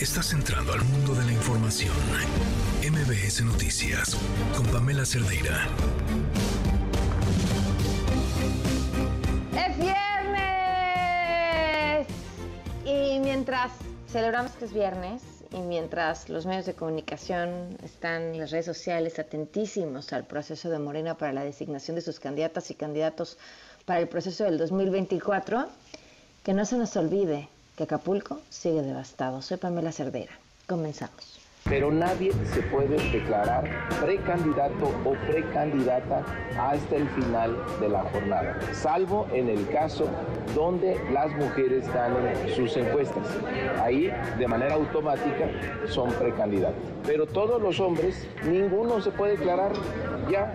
Estás entrando al mundo de la información. MBS Noticias con Pamela Cerdeira. ¡Es viernes! Y mientras celebramos que es viernes y mientras los medios de comunicación están las redes sociales atentísimos al proceso de Morena para la designación de sus candidatas y candidatos para el proceso del 2024, que no se nos olvide que Acapulco sigue devastado. Soy Pamela Cerdera. Comenzamos. Pero nadie se puede declarar precandidato o precandidata hasta el final de la jornada, salvo en el caso donde las mujeres ganen sus encuestas. Ahí, de manera automática, son precandidatos. Pero todos los hombres, ninguno se puede declarar ya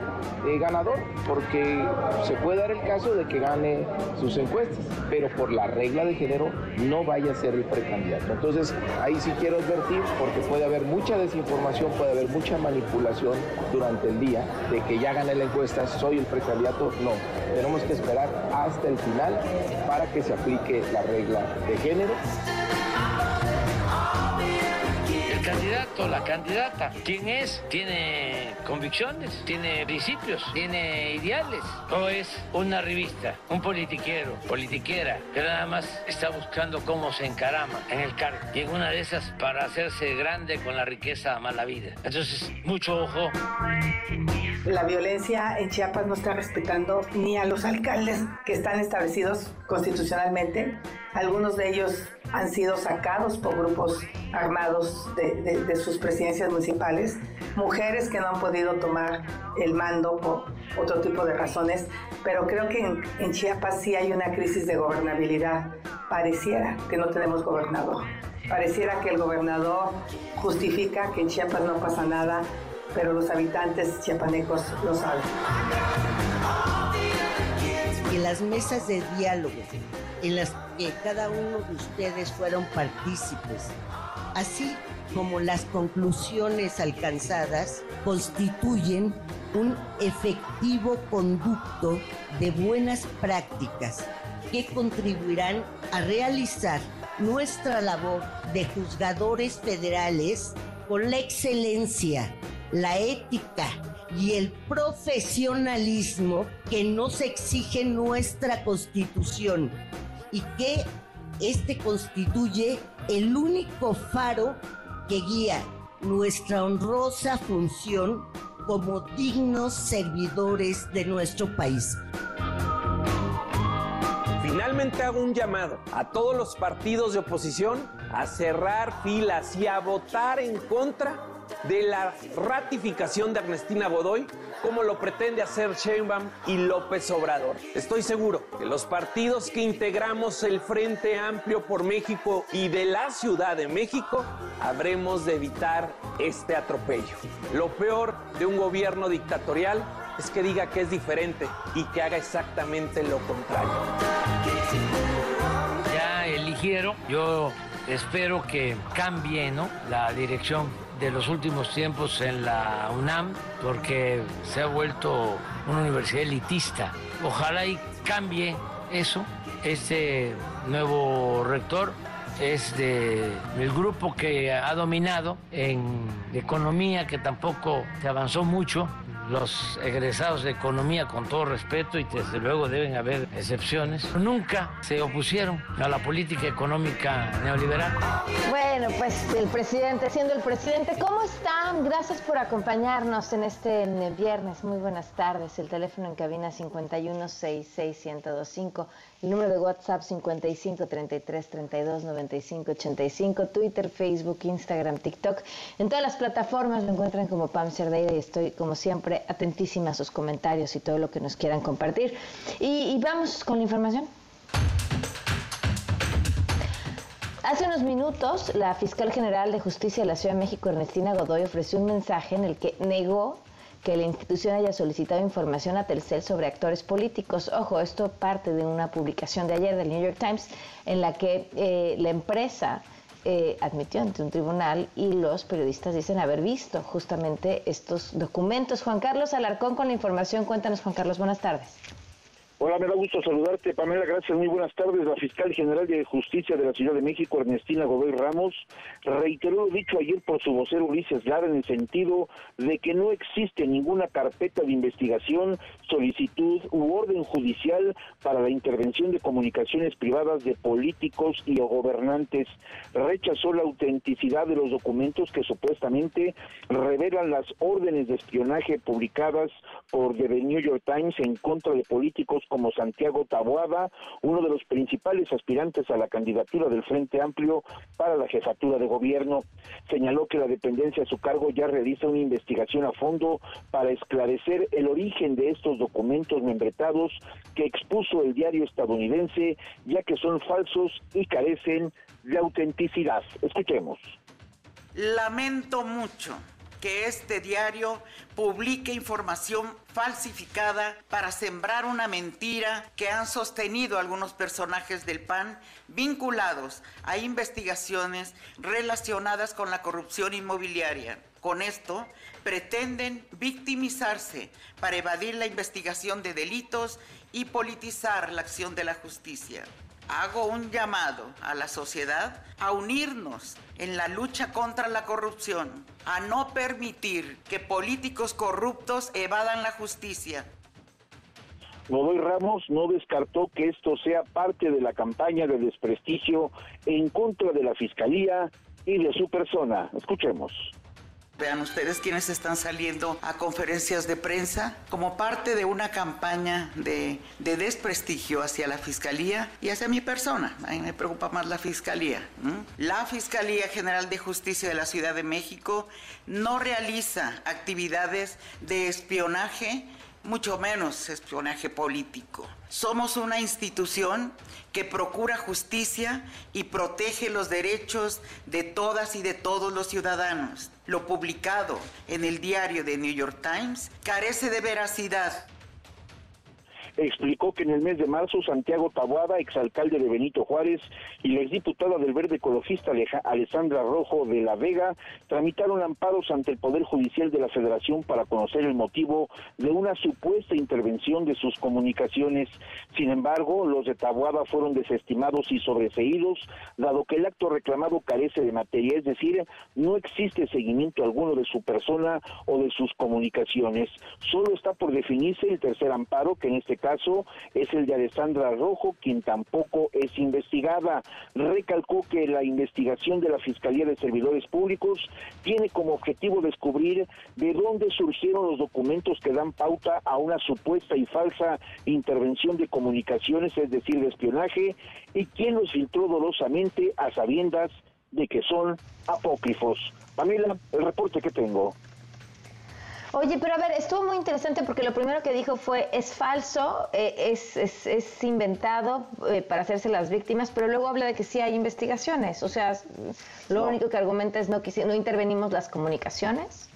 eh, ganador, porque se puede dar el caso de que gane sus encuestas, pero por la regla de género no vaya a ser el precandidato. Entonces, ahí sí quiero advertir, porque puede haber mucha desinformación, puede haber mucha manipulación durante el día de que ya gane la encuesta, soy el precandidato. No, tenemos que esperar hasta el final para que se aplique la regla de género candidato, la candidata, quién es, tiene convicciones, tiene principios, tiene ideales, o es una revista, un politiquero, politiquera, que nada más está buscando cómo se encarama en el cargo y en una de esas para hacerse grande con la riqueza mala vida. Entonces, mucho ojo. La violencia en Chiapas no está respetando ni a los alcaldes que están establecidos constitucionalmente. Algunos de ellos han sido sacados por grupos armados de, sus presidencias municipales, mujeres que no han podido tomar el mando por otro tipo de razones, pero creo que en, en Chiapas sí hay una crisis de gobernabilidad. Pareciera que no tenemos gobernador. Pareciera que el gobernador justifica que en Chiapas no pasa nada, pero los habitantes chiapanecos lo saben. En las mesas de diálogo en las que cada uno de ustedes fueron partícipes, así como las conclusiones alcanzadas constituyen un efectivo conducto de buenas prácticas que contribuirán a realizar nuestra labor de juzgadores federales con la excelencia, la ética y el profesionalismo que nos exige nuestra constitución y que este constituye el único faro que guía nuestra honrosa función como dignos servidores de nuestro país. Finalmente hago un llamado a todos los partidos de oposición a cerrar filas y a votar en contra de la ratificación de Ernestina Godoy, como lo pretende hacer Sheinbaum y López Obrador. Estoy seguro que los partidos que integramos el Frente Amplio por México y de la Ciudad de México habremos de evitar este atropello. Lo peor de un gobierno dictatorial es que diga que es diferente y que haga exactamente lo contrario. Ya eligieron, yo espero que cambie ¿no? la dirección de los últimos tiempos en la UNAM porque se ha vuelto una universidad elitista. Ojalá y cambie eso. Este nuevo rector es de, del grupo que ha dominado en economía, que tampoco se avanzó mucho los egresados de economía, con todo respeto, y desde luego deben haber excepciones, nunca se opusieron a la política económica neoliberal. Bueno, pues el presidente, siendo el presidente, ¿cómo están? Gracias por acompañarnos en este viernes. Muy buenas tardes. El teléfono en cabina 5166125, el número de WhatsApp 5533329585, Twitter, Facebook, Instagram, TikTok. En todas las plataformas me encuentran como Pam Cerdeira y estoy como siempre atentísima a sus comentarios y todo lo que nos quieran compartir. Y, vamos con la información. Hace unos minutos, la fiscal general de justicia de la Ciudad de México, Ernestina Godoy, ofreció un mensaje en el que negó que la institución haya solicitado información a Telcel sobre actores políticos. Ojo, esto parte de una publicación de ayer del New York Times en la que eh, la empresa eh, admitió ante un tribunal y los periodistas dicen haber visto justamente estos documentos. Juan Carlos Alarcón con la información. Cuéntanos, Juan Carlos, buenas tardes. Hola, me da gusto saludarte, Pamela. Gracias, muy buenas tardes. La fiscal general de Justicia de la Ciudad de México, Ernestina Godoy Ramos, reiteró lo dicho ayer por su vocero Ulises Lara en el sentido de que no existe ninguna carpeta de investigación, solicitud u orden judicial para la intervención de comunicaciones privadas de políticos y gobernantes. Rechazó la autenticidad de los documentos que supuestamente revelan las órdenes de espionaje publicadas por The New York Times en contra de políticos como Santiago Taboada, uno de los principales aspirantes a la candidatura del Frente Amplio para la jefatura de gobierno. Señaló que la dependencia a su cargo ya realiza una investigación a fondo para esclarecer el origen de estos documentos membretados que expuso el diario estadounidense, ya que son falsos y carecen de autenticidad. Escuchemos. Lamento mucho que este diario publique información falsificada para sembrar una mentira que han sostenido algunos personajes del PAN vinculados a investigaciones relacionadas con la corrupción inmobiliaria. Con esto pretenden victimizarse para evadir la investigación de delitos y politizar la acción de la justicia hago un llamado a la sociedad a unirnos en la lucha contra la corrupción, a no permitir que políticos corruptos evadan la justicia. Godoy Ramos no descartó que esto sea parte de la campaña de desprestigio en contra de la Fiscalía y de su persona. Escuchemos. Vean ustedes quienes están saliendo a conferencias de prensa como parte de una campaña de, desprestigio hacia la Fiscalía y hacia mi persona. A mí me preocupa más la Fiscalía. La Fiscalía General de Justicia de la Ciudad de México no realiza actividades de espionaje mucho menos espionaje político. Somos una institución que procura justicia y protege los derechos de todas y de todos los ciudadanos. Lo publicado en el diario de New York Times carece de veracidad explicó que en el mes de marzo Santiago Taboada, exalcalde de Benito Juárez, y la exdiputada del Verde Ecologista Alessandra Rojo de la Vega tramitaron amparos ante el Poder Judicial de la Federación para conocer el motivo de una supuesta intervención de sus comunicaciones. Sin embargo, los de Taboada fueron desestimados y sobreseídos, dado que el acto reclamado carece de materia, es decir, no existe seguimiento alguno de su persona o de sus comunicaciones. Solo está por definirse el tercer amparo, que en este caso es el de Alessandra Rojo, quien tampoco es investigada. Recalcó que la investigación de la Fiscalía de Servidores Públicos tiene como objetivo descubrir de dónde surgieron los documentos que dan pauta a una supuesta y falsa intervención de comunicaciones, es decir, de espionaje, y quién los filtró dolosamente a sabiendas de que son apócrifos. Pamela, el reporte que tengo. Oye, pero a ver, estuvo muy interesante porque lo primero que dijo fue, es falso, eh, es, es, es, inventado eh, para hacerse las víctimas, pero luego habla de que sí hay investigaciones. O sea, lo único que argumenta es no, no intervenimos las comunicaciones.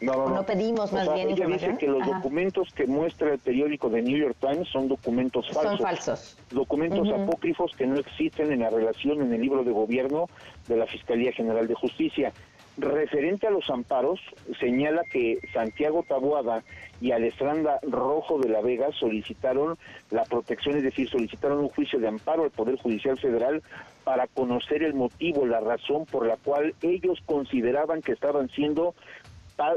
No, no, no. pedimos más bien ella dice que los documentos que muestra el periódico de New York Times son documentos falsos. Son falsos. Documentos apócrifos que no existen en la relación en el libro de gobierno de la Fiscalía General de Justicia. Referente a los amparos, señala que Santiago Taboada y Alessandra Rojo de la Vega solicitaron la protección, es decir, solicitaron un juicio de amparo al Poder Judicial Federal para conocer el motivo, la razón por la cual ellos consideraban que estaban siendo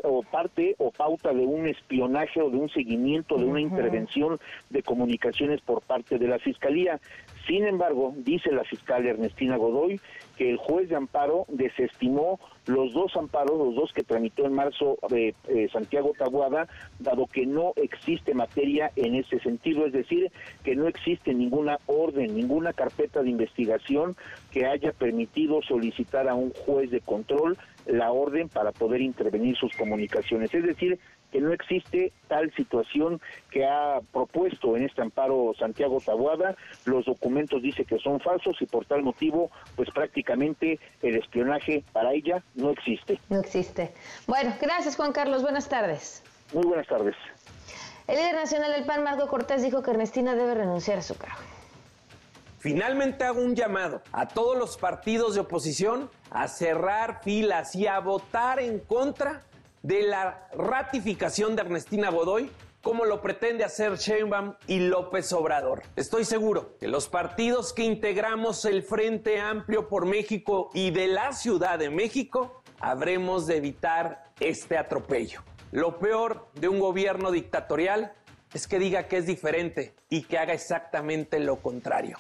o parte o pauta de un espionaje o de un seguimiento, de una intervención de comunicaciones por parte de la Fiscalía. Sin embargo, dice la fiscal Ernestina Godoy que el juez de amparo desestimó los dos amparos, los dos que tramitó en marzo eh, Santiago Taguada, dado que no existe materia en ese sentido, es decir, que no existe ninguna orden, ninguna carpeta de investigación que haya permitido solicitar a un juez de control la orden para poder intervenir sus comunicaciones. Es decir, que no existe tal situación que ha propuesto en este amparo Santiago Tabuada. Los documentos dice que son falsos y por tal motivo, pues prácticamente el espionaje para ella no existe. No existe. Bueno, gracias Juan Carlos. Buenas tardes. Muy buenas tardes. El líder nacional del PAN, Marco Cortés, dijo que Ernestina debe renunciar a su cargo. Finalmente hago un llamado a todos los partidos de oposición a cerrar filas y a votar en contra de la ratificación de Ernestina Godoy como lo pretende hacer Sheinbaum y López Obrador. Estoy seguro que los partidos que integramos el Frente Amplio por México y de la Ciudad de México habremos de evitar este atropello. Lo peor de un gobierno dictatorial es que diga que es diferente y que haga exactamente lo contrario.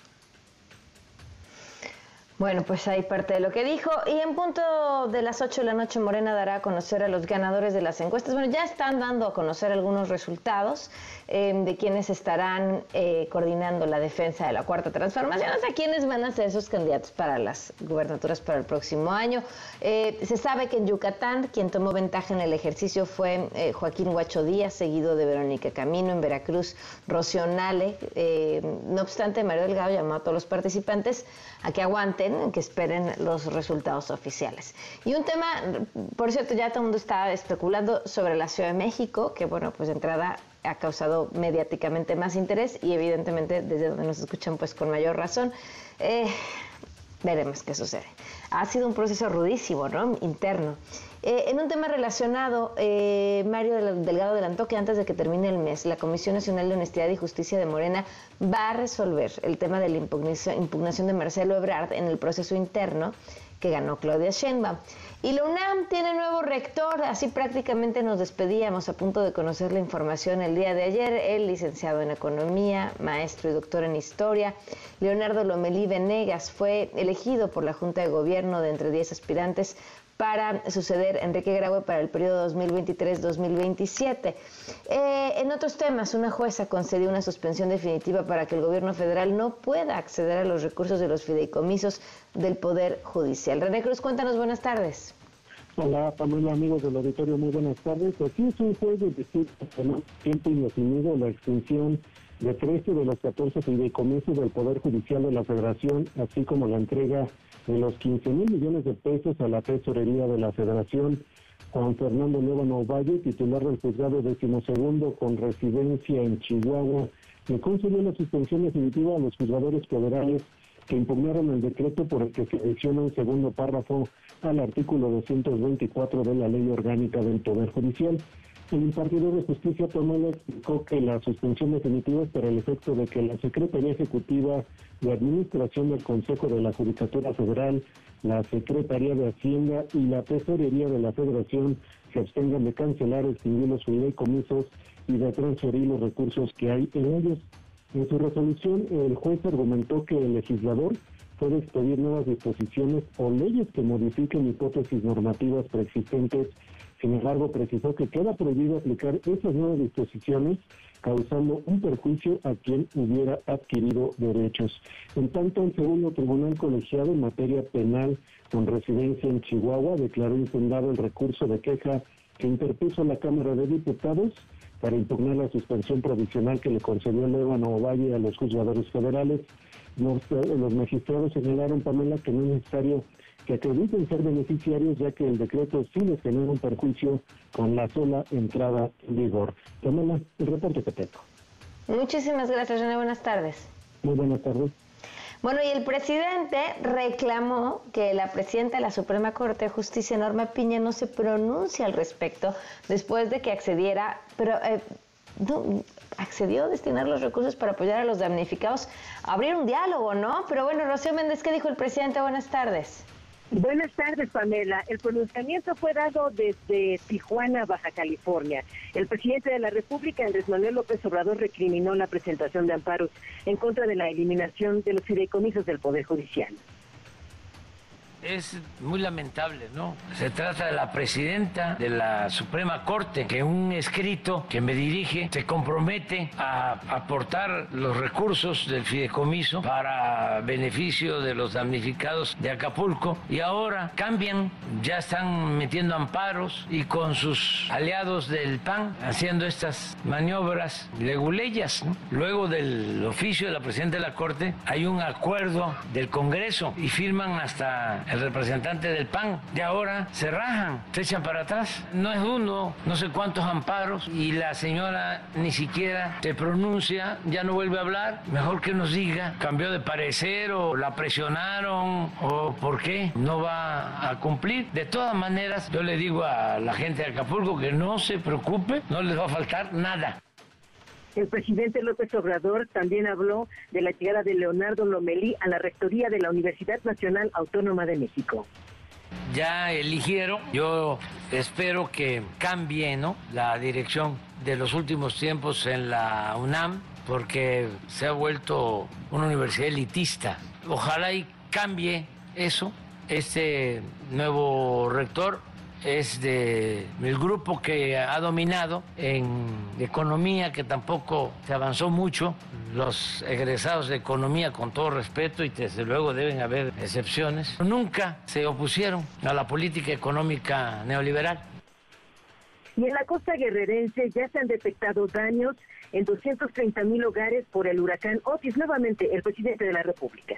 Bueno, pues ahí parte de lo que dijo. Y en punto de las 8 de la noche, Morena dará a conocer a los ganadores de las encuestas. Bueno, ya están dando a conocer algunos resultados eh, de quienes estarán eh, coordinando la defensa de la cuarta transformación, o sea, quiénes van a ser esos candidatos para las gubernaturas para el próximo año. Eh, se sabe que en Yucatán, quien tomó ventaja en el ejercicio fue Joaquín Huacho Díaz, seguido de Verónica Camino. En Veracruz, Rocío Nale. no obstante, Mario Delgado llamó a todos los participantes a que aguanten, que esperen los resultados oficiales. Y un tema, por cierto, ya todo el mundo está especulando sobre la Ciudad de México, que bueno, pues de entrada ha causado mediáticamente más interés y evidentemente desde donde nos escuchan pues con mayor razón. Eh, veremos qué sucede. Ha sido un proceso rudísimo, ¿no? Interno. Eh, en un tema relacionado, eh, Mario Delgado adelantó que antes de que termine el mes, la Comisión Nacional de Honestidad y Justicia de Morena va a resolver el tema de la impugnación de Marcelo Ebrard en el proceso interno que ganó Claudia Sheinbaum. Y la UNAM tiene nuevo rector, así prácticamente nos despedíamos a punto de conocer la información el día de ayer. El licenciado en Economía, maestro y doctor en Historia, Leonardo Lomelí Venegas, fue elegido por la Junta de Gobierno de entre 10 aspirantes para suceder Enrique Graue para el periodo 2023-2027. Eh, en otros temas, una jueza concedió una suspensión definitiva para que el gobierno federal no pueda acceder a los recursos de los fideicomisos del Poder Judicial. René Cruz, cuéntanos, buenas tardes. Hola, Pamela, amigos del auditorio, muy buenas tardes. Aquí es un juez de tiempo indefinido la extensión de 13 de los 14 fideicomisos del Poder Judicial de la Federación, así como la entrega de los 15 mil millones de pesos a la tesorería de la Federación. Juan Fernando Nuevo Valle, titular del juzgado decimosegundo con residencia en Chihuahua, le concedió la suspensión definitiva a los juzgadores federales que impugnaron el decreto por el que se adiciona un segundo párrafo al artículo 224 de la Ley Orgánica del Poder Judicial. El impartidor de justicia Tomás explicó que la suspensión definitiva es para el efecto de que la Secretaría Ejecutiva de Administración del Consejo de la Judicatura Federal, la Secretaría de Hacienda y la Tesorería de la Federación se abstengan de cancelar, extinguir los fideicomisos y de transferir los recursos que hay en ellos. En su resolución, el juez argumentó que el legislador puede expedir nuevas disposiciones o leyes que modifiquen hipótesis normativas preexistentes sin embargo, precisó que queda prohibido aplicar esas nuevas disposiciones causando un perjuicio a quien hubiera adquirido derechos. En tanto, el segundo tribunal colegiado en materia penal con residencia en Chihuahua declaró infundado el recurso de queja que interpuso la Cámara de Diputados para impugnar la suspensión provisional que le concedió Nuevo Valle a los juzgadores federales. Los magistrados señalaron, Pamela, que no es necesario que acrediten ser beneficiarios ya que el decreto sí les genera un perjuicio con la sola entrada en vigor. Pamela, el reporte que tengo. Muchísimas gracias, René. Buenas tardes. Muy buenas tardes. Bueno, y el presidente reclamó que la presidenta de la Suprema Corte de Justicia, Norma Piña, no se pronuncie al respecto después de que accediera, pero eh, accedió a destinar los recursos para apoyar a los damnificados, abrir un diálogo, ¿no? Pero bueno, Rocío Méndez, ¿qué dijo el presidente? Buenas tardes. Buenas tardes, Pamela. El pronunciamiento fue dado desde Tijuana, Baja California. El presidente de la República, Andrés Manuel López Obrador, recriminó la presentación de amparos en contra de la eliminación de los fideicomisos del Poder Judicial es muy lamentable, ¿no? Se trata de la presidenta de la Suprema Corte, que un escrito que me dirige se compromete a aportar los recursos del fideicomiso para beneficio de los damnificados de Acapulco y ahora cambian, ya están metiendo amparos y con sus aliados del PAN haciendo estas maniobras leguleyas. Luego del oficio de la presidenta de la Corte hay un acuerdo del Congreso y firman hasta el representante del PAN, de ahora se rajan, se echan para atrás. No es uno, no sé cuántos amparos y la señora ni siquiera se pronuncia, ya no vuelve a hablar. Mejor que nos diga, cambió de parecer o la presionaron o por qué no va a cumplir. De todas maneras, yo le digo a la gente de Acapulco que no se preocupe, no les va a faltar nada. El presidente López Obrador también habló de la llegada de Leonardo Lomelí a la rectoría de la Universidad Nacional Autónoma de México. Ya eligieron, yo espero que cambie ¿no? la dirección de los últimos tiempos en la UNAM, porque se ha vuelto una universidad elitista. Ojalá y cambie eso. Este nuevo rector es de el grupo que ha dominado en economía, que tampoco se avanzó mucho. Los egresados de economía, con todo respeto, y desde luego deben haber excepciones, nunca se opusieron a la política económica neoliberal. Y en la costa guerrerense ya se han detectado daños en 230 mil hogares por el huracán Otis. Nuevamente, el presidente de la República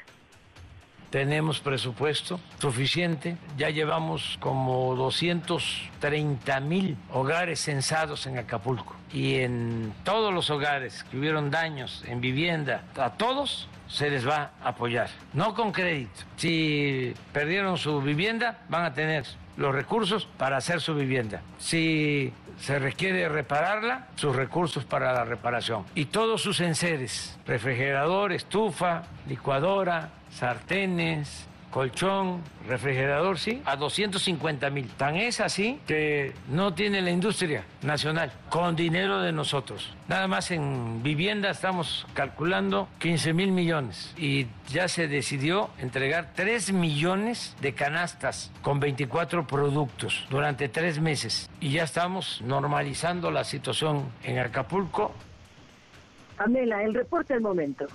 tenemos presupuesto suficiente, ya llevamos como 230 mil hogares censados en Acapulco y en todos los hogares que hubieron daños en vivienda, a todos se les va a apoyar, no con crédito. Si perdieron su vivienda, van a tener los recursos para hacer su vivienda. Si se requiere repararla, sus recursos para la reparación. Y todos sus enseres, refrigerador, estufa, licuadora, sartenes, colchón, refrigerador, sí, a 250 mil. Tan es así que no tiene la industria nacional con dinero de nosotros. Nada más en vivienda estamos calculando 15 mil millones y ya se decidió entregar 3 millones de canastas con 24 productos durante tres meses y ya estamos normalizando la situación en Acapulco. Amela, el reporte del momento.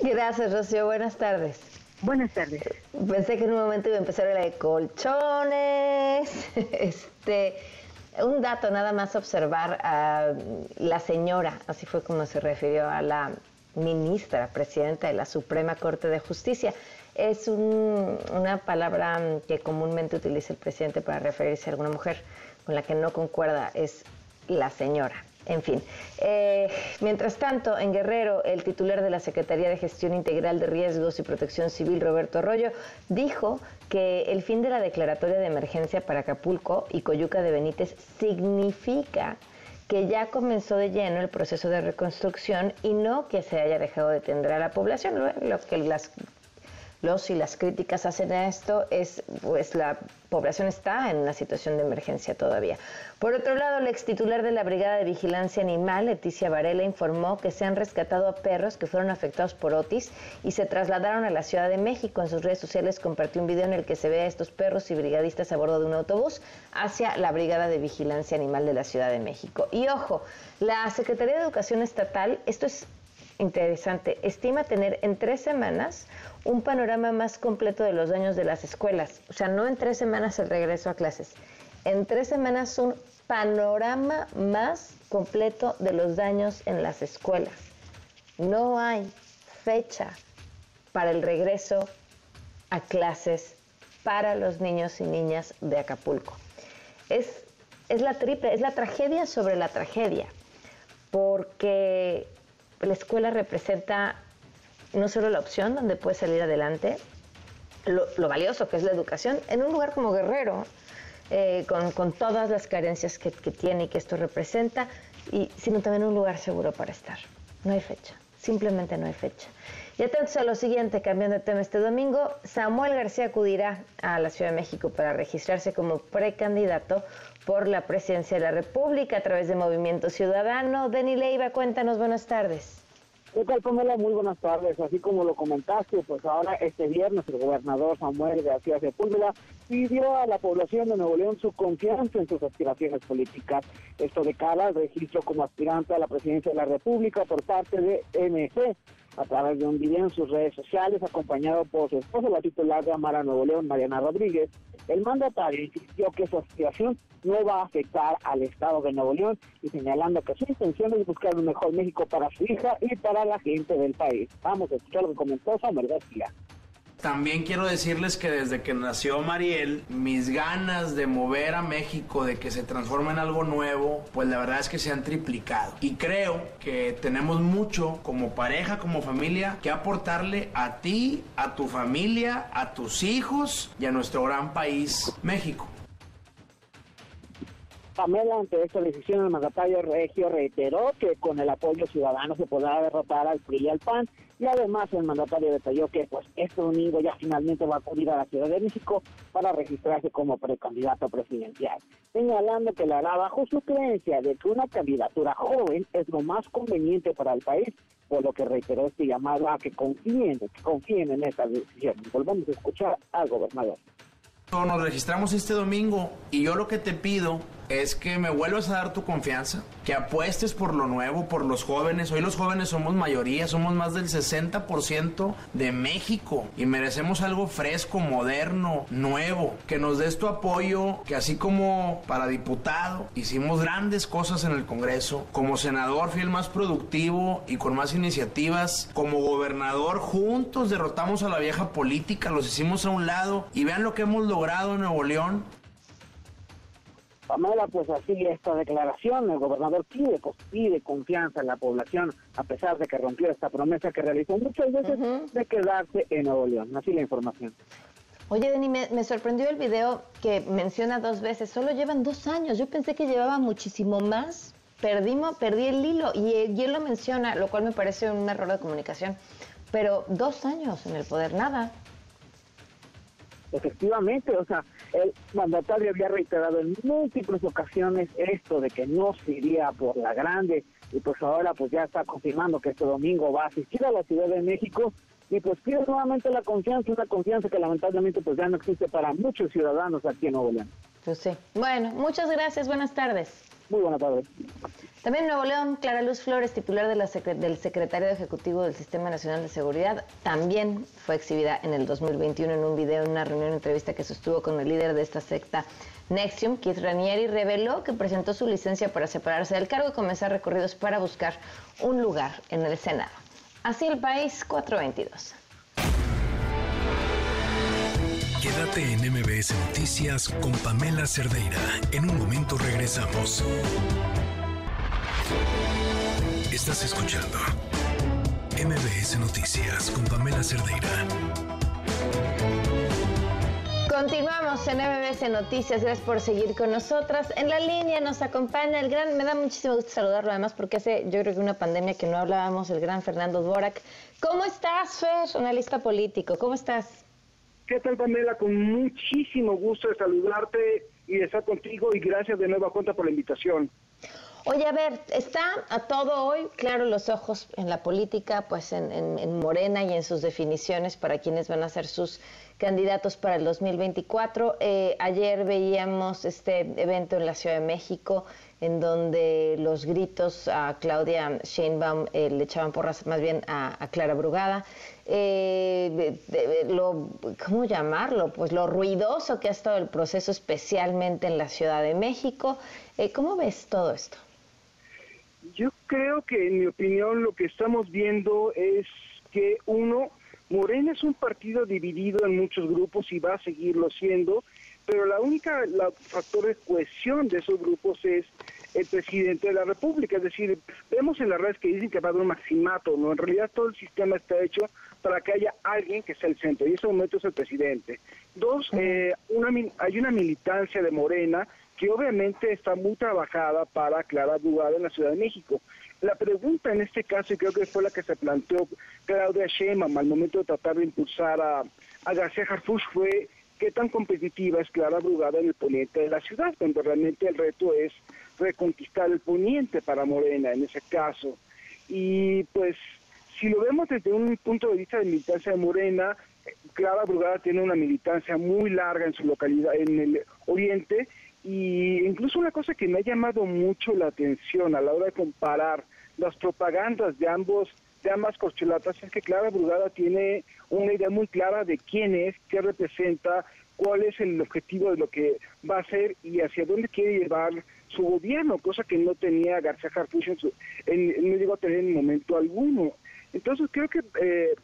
Gracias, Rocío. Buenas tardes. Buenas tardes. Pensé que en un momento iba a empezar a de colchones. Este, un dato nada más observar a la señora, así fue como se refirió a la ministra, presidenta de la Suprema Corte de Justicia. Es una palabra que comúnmente utiliza el presidente para referirse a alguna mujer con la que no concuerda, es la señora. En fin, eh, mientras tanto, en Guerrero, el titular de la Secretaría de Gestión Integral de Riesgos y Protección Civil, Roberto Arroyo, dijo que el fin de la declaratoria de emergencia para Acapulco y Coyuca de Benítez significa que ya comenzó de lleno el proceso de reconstrucción y no que se haya dejado de tender a la población, lo que las los y las críticas hacen a esto es, pues la población está en una situación de emergencia todavía. Por otro lado, el ex titular de la Brigada de Vigilancia Animal, Leticia Varela, informó que se han rescatado a perros que fueron afectados por Otis y se trasladaron a la Ciudad de México. En sus redes sociales compartió un video en el que se ve a estos perros y brigadistas a bordo de un autobús hacia la Brigada de Vigilancia Animal de la Ciudad de México. Y ojo, la Secretaría de Educación Estatal, esto es interesante, estima tener en tres semanas un panorama más completo de los daños de las escuelas. O sea, no en tres semanas el regreso a clases, en tres semanas un panorama más completo de los daños en las escuelas. No hay fecha para el regreso a clases para los niños y niñas de Acapulco. Es, es la triple, es la tragedia sobre la tragedia, porque la escuela representa no solo la opción donde puedes salir adelante, lo, valioso que es la educación, en un lugar como Guerrero, eh, con, todas las carencias que, tiene y que esto representa, y, sino también un lugar seguro para estar. No hay fecha, simplemente no hay fecha. Y atentos a lo siguiente, cambiando de tema este domingo, Samuel García acudirá a la Ciudad de México para registrarse como precandidato por la presidencia de la República a través de Movimiento Ciudadano. Deni Leiva, cuéntanos, buenas tardes. ¿Qué tal? Muy buenas tardes. Así como lo comentaste, pues ahora este viernes el gobernador Samuel García Sepúlveda pidió a la población de Nuevo León su confianza en sus aspiraciones políticas. Esto de cara al registro como aspirante a la presidencia de la República por parte de MC a través de un video en sus redes sociales, acompañado por su esposa, la titular de Amara Nuevo León, Mariana Rodríguez. El mandatario insistió que su aspiración no va a afectar al Estado de Nuevo León y señalando que su intención es buscar un mejor México para su hija y para la gente del país. Vamos a escuchar lo que comentó Samuel García. También quiero decirles que desde que nació Mariel, mis ganas de mover a México, de que se transforme en algo nuevo, pues la verdad es que se han triplicado. Y creo que tenemos mucho como pareja, como familia, que aportarle a ti, a tu familia, a tus hijos y a nuestro gran país, México. Pamela, ante esta decisión, el mandatario Regio reiteró que con el apoyo ciudadano se podrá derrotar al PRI y al PAN, y además el mandatario detalló que pues este domingo ya finalmente va a acudir a la Ciudad de México para registrarse como precandidato presidencial, señalando que la hará bajo su creencia de que una candidatura joven es lo más conveniente para el país, por lo que reiteró este llamado a que confíen, que confíen en esta decisión. Volvamos a escuchar al gobernador. Nos registramos este domingo y yo lo que te pido es que me vuelvas a dar tu confianza, que apuestes por lo nuevo, por los jóvenes. Hoy los jóvenes somos mayoría, somos más del 60% de México y merecemos algo fresco, moderno, nuevo. Que nos des tu apoyo, que así como para diputado hicimos grandes cosas en el Congreso, como senador fui el más productivo y con más iniciativas, como gobernador juntos derrotamos a la vieja política, los hicimos a un lado y vean lo que hemos logrado en Nuevo León Pamela, pues así esta declaración, el gobernador pide, pues, pide confianza en la población, a pesar de que rompió esta promesa que realizó muchas veces de quedarse en Nuevo León. Así la información. Oye, Deni, me, sorprendió el video que menciona dos veces, solo llevan dos años, yo pensé que llevaba muchísimo más, perdimos, perdí el hilo, y, y él lo menciona, lo cual me parece un error de comunicación, pero dos años en el poder, nada. Efectivamente, o sea, el mandatario había reiterado en múltiples ocasiones esto de que no se iría por la grande y pues ahora pues ya está confirmando que este domingo va a asistir a la Ciudad de México y pues pide nuevamente la confianza, una confianza que lamentablemente pues ya no existe para muchos ciudadanos aquí en Nuevo León. Pues sí. Bueno, muchas gracias, buenas tardes. Muy buenas tardes. También en Nuevo León, Clara Luz Flores, titular de la del secretario ejecutivo del Sistema Nacional de Seguridad, también fue exhibida en el 2021 en un video, en una reunión, entrevista que sostuvo con el líder de esta secta, Nexium, Keith Ranieri, reveló que presentó su licencia para separarse del cargo y comenzar recorridos para buscar un lugar en el Senado. Así el país 422. Quédate en MBS Noticias con Pamela Cerdeira. En un momento regresamos. Estás escuchando MBS Noticias con Pamela Cerdeira. Continuamos en MBS Noticias, gracias por seguir con nosotras. En la línea nos acompaña el gran, me da muchísimo gusto saludarlo además porque hace yo creo que una pandemia que no hablábamos, el gran Fernando Dvorak. ¿Cómo estás, Fer, analista político? ¿Cómo estás? ¿Qué tal, Pamela? Con muchísimo gusto de saludarte y de estar contigo y gracias de nueva cuenta por la invitación. Oye, a ver, está a todo hoy, claro, los ojos en la política, pues en, Morena y en sus definiciones para quienes van a ser sus candidatos para el 2024. Eh, ayer veíamos este evento en la Ciudad de México en donde los gritos a Claudia Sheinbaum eh, le echaban porras más bien a, Clara Brugada. Eh, lo, ¿Cómo llamarlo? Pues lo ruidoso que ha estado el proceso, especialmente en la Ciudad de México. Eh, ¿Cómo ves todo esto? Yo creo que, en mi opinión, lo que estamos viendo es que uno, Morena es un partido dividido en muchos grupos y va a seguirlo siendo pero la única factor de cohesión de esos grupos es el presidente de la República. Es decir, vemos en las redes que dicen que va a haber un maximato, ¿no? En realidad todo el sistema está hecho para que haya alguien que sea el centro, y ese momento es el presidente. Dos, eh, una, hay una militancia de Morena que obviamente está muy trabajada para Clara Brugada en la Ciudad de México. La pregunta en este caso, y creo que fue la que se planteó Claudia Sheinbaum al momento de tratar de impulsar a, García Harfuch, fue qué tan competitiva es Clara Brugada en el poniente de la ciudad, donde realmente el reto es reconquistar el poniente para Morena en ese caso. Y pues si lo vemos desde un punto de vista de militancia de Morena, Clara Brugada tiene una militancia muy larga en su localidad, en el oriente, y incluso una cosa que me ha llamado mucho la atención a la hora de comparar las propagandas de ambos de ambas corcholatas es que Clara Brugada tiene una idea muy clara de quién es, qué representa, cuál es el objetivo de lo que va a hacer y hacia dónde quiere llevar su gobierno, cosa que no tenía García Harfuch en, no llegó tener en momento alguno. Entonces creo que eh,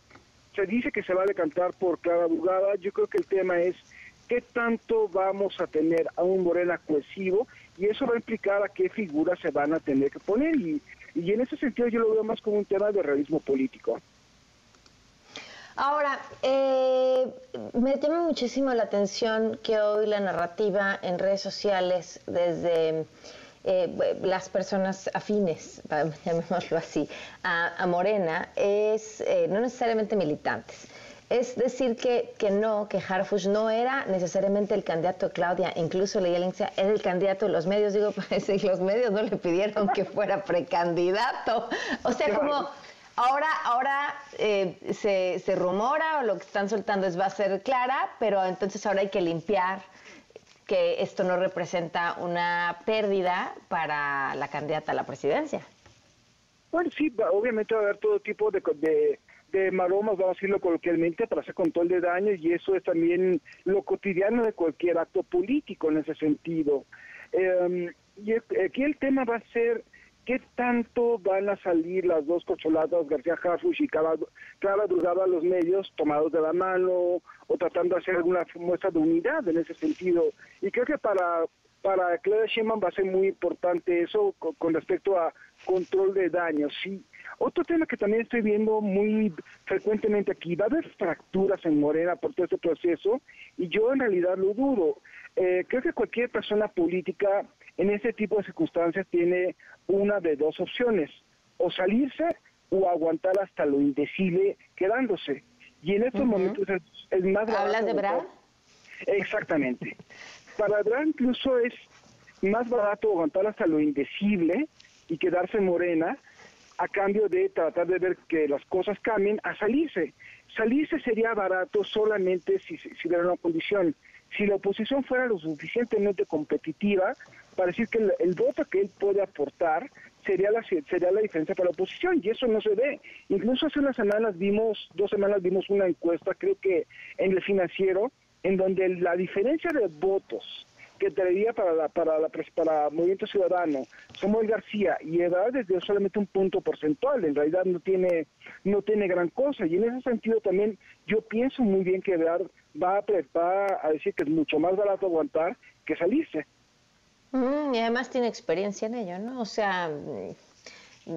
se dice que se va a decantar por Clara Brugada, yo creo que el tema es qué tanto vamos a tener a un Morena cohesivo y eso va a implicar a qué figuras se van a tener que poner y y en ese sentido yo lo veo más como un tema de realismo político. Ahora, eh, me llama muchísimo la atención que hoy la narrativa en redes sociales, desde eh, las personas afines, llamémoslo así, a, Morena, es eh, no necesariamente militantes. Es decir que, que no, que Harfush no era necesariamente el candidato de Claudia, incluso leía la era el candidato de los medios, digo, que los medios no le pidieron que fuera precandidato. O sea, como Ahora, ahora eh, se, se, rumora o lo que están soltando es va a ser clara, pero entonces ahora hay que limpiar que esto no representa una pérdida para la candidata a la presidencia. Bueno, sí, obviamente va a haber todo tipo de, de, de maromas, vamos a decirlo coloquialmente, para hacer control de daños y eso es también lo cotidiano de cualquier acto político en ese sentido. Eh, y aquí el tema va a ser ¿Qué tanto van a salir las dos cocholadas, García Harfuch y Clara, Clara a los medios, tomados de la mano o tratando de hacer alguna muestra de unidad en ese sentido? Y creo que para, para Clara Sheinbaum va a ser muy importante eso con, respecto a control de daños. Sí. Otro tema que también estoy viendo muy frecuentemente aquí, va a haber fracturas en Morena por todo este proceso y yo en realidad lo dudo. Eh, creo que cualquier persona política en ese tipo de circunstancias tiene una de dos opciones, o salirse o aguantar hasta lo indecible quedándose. Y en estos momentos es, más barato. ¿Hablas de Brad? Exactamente. Para Brad incluso es más barato aguantar hasta lo indecible y quedarse morena a cambio de tratar de ver que las cosas cambien a salirse. Salirse sería barato solamente si, si hubiera una condición. Si la oposición fuera lo suficientemente competitiva, para decir que el, voto que él puede aportar sería la sería la diferencia para la oposición y eso no se ve. Incluso hace unas semanas vimos, dos semanas vimos una encuesta, creo que en el financiero, en donde la diferencia de votos que traería para la, para la para Movimiento Ciudadano Samuel García y Edad es de solamente un punto porcentual, en realidad no tiene no tiene gran cosa y en ese sentido también yo pienso muy bien que Edad va a, va a decir que es mucho más barato aguantar que salirse. Mm, y además tiene experiencia en ello, ¿no? O sea, mm,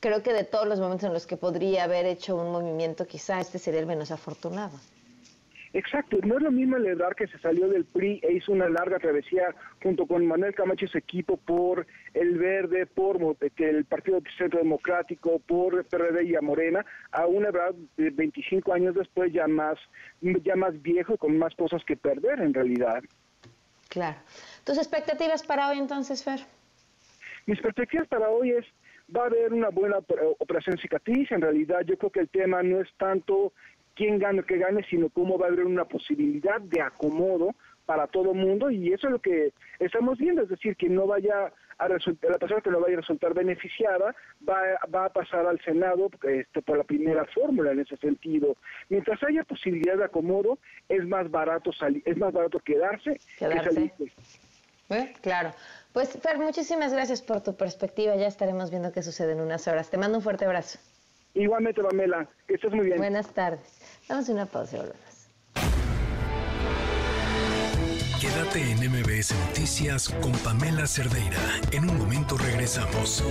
creo que de todos los momentos en los que podría haber hecho un movimiento, quizá este sería el menos afortunado. Exacto, no es lo mismo el Edar que se salió del PRI e hizo una larga travesía junto con Manuel Camacho y su equipo por el Verde, por el Partido Centro Democrático, por PRD y a Morena, a una edad de 25 años después ya más, ya más viejo, con más cosas que perder en realidad. Claro. ¿Tus expectativas para hoy entonces, Fer? Mis expectativas para hoy es, va a haber una buena operación cicatriz, en realidad yo creo que el tema no es tanto quién gane o qué gane, sino cómo va a haber una posibilidad de acomodo para todo mundo y eso es lo que estamos viendo, es decir, que no vaya a resultar, la persona que no vaya a resultar beneficiada va, va a pasar al Senado este, por la primera fórmula en ese sentido. Mientras haya posibilidad de acomodo, es más barato salir, es más barato quedarse, quedarse. que salir. ¿Eh? Claro. Pues Fer, muchísimas gracias por tu perspectiva. Ya estaremos viendo qué sucede en unas horas. Te mando un fuerte abrazo. Igualmente, Pamela. Que estés muy bien. Buenas tardes. Damos una pausa y volvemos. Quédate en MBS Noticias con Pamela Cerdeira. En un momento regresamos.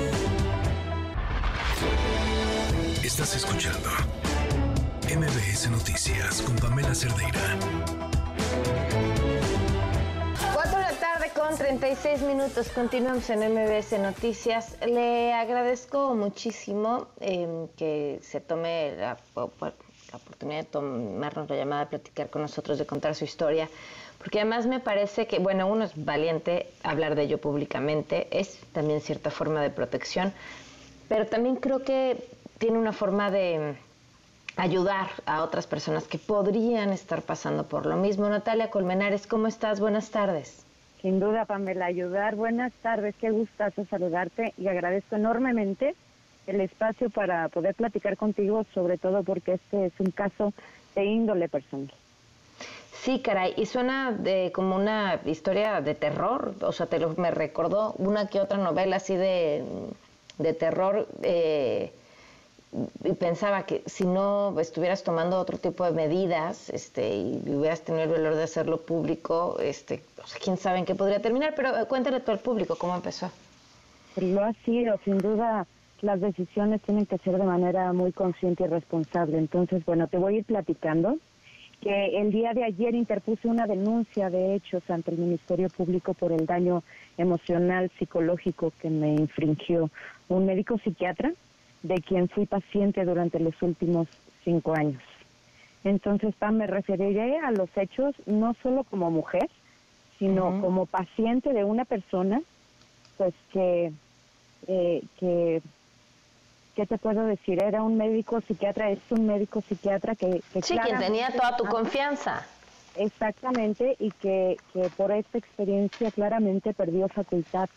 Estás escuchando MBS Noticias con Pamela Cerdeira. 36 minutos, continuamos en MBS Noticias. Le agradezco muchísimo em, que se tome la, oportunidad de tomarnos la llamada, de platicar con nosotros, de contar su historia, porque además me parece que, bueno, uno es valiente hablar de ello públicamente, es también cierta forma de protección, pero también creo que tiene una forma de ayudar a otras personas que podrían estar pasando por lo mismo. Natalia Colmenares, ¿cómo estás? Buenas tardes. Sin duda, Pamela, ayudar. Buenas tardes, qué gustazo saludarte y agradezco enormemente el espacio para poder platicar contigo, sobre todo porque este es un caso de índole personal. Sí, caray, y suena de como una historia de terror, o sea, te lo, me recordó una que otra novela así de, de terror. Eh, pensaba que si no estuvieras tomando otro tipo de medidas este, y hubieras tenido el valor de hacerlo público, este, quién sabe en qué podría terminar, pero eh, cuéntale todo al público cómo empezó. Lo ha sido, sin duda las decisiones tienen que ser de manera muy consciente y responsable. Entonces, bueno, te voy a ir platicando. que el día de ayer interpuse una denuncia de hechos ante el Ministerio Público por el daño emocional, psicológico que me infringió un médico psiquiatra de quien fui paciente durante los últimos cinco años. Entonces, Pam, me referiré a los hechos no solo como mujer, sino como paciente de una persona, pues que, eh, que, ¿qué te puedo decir? Era un médico psiquiatra, es un médico psiquiatra que... que sí, quien tenía toda tu confianza. Exactamente, y que, que por esta experiencia claramente perdió facultad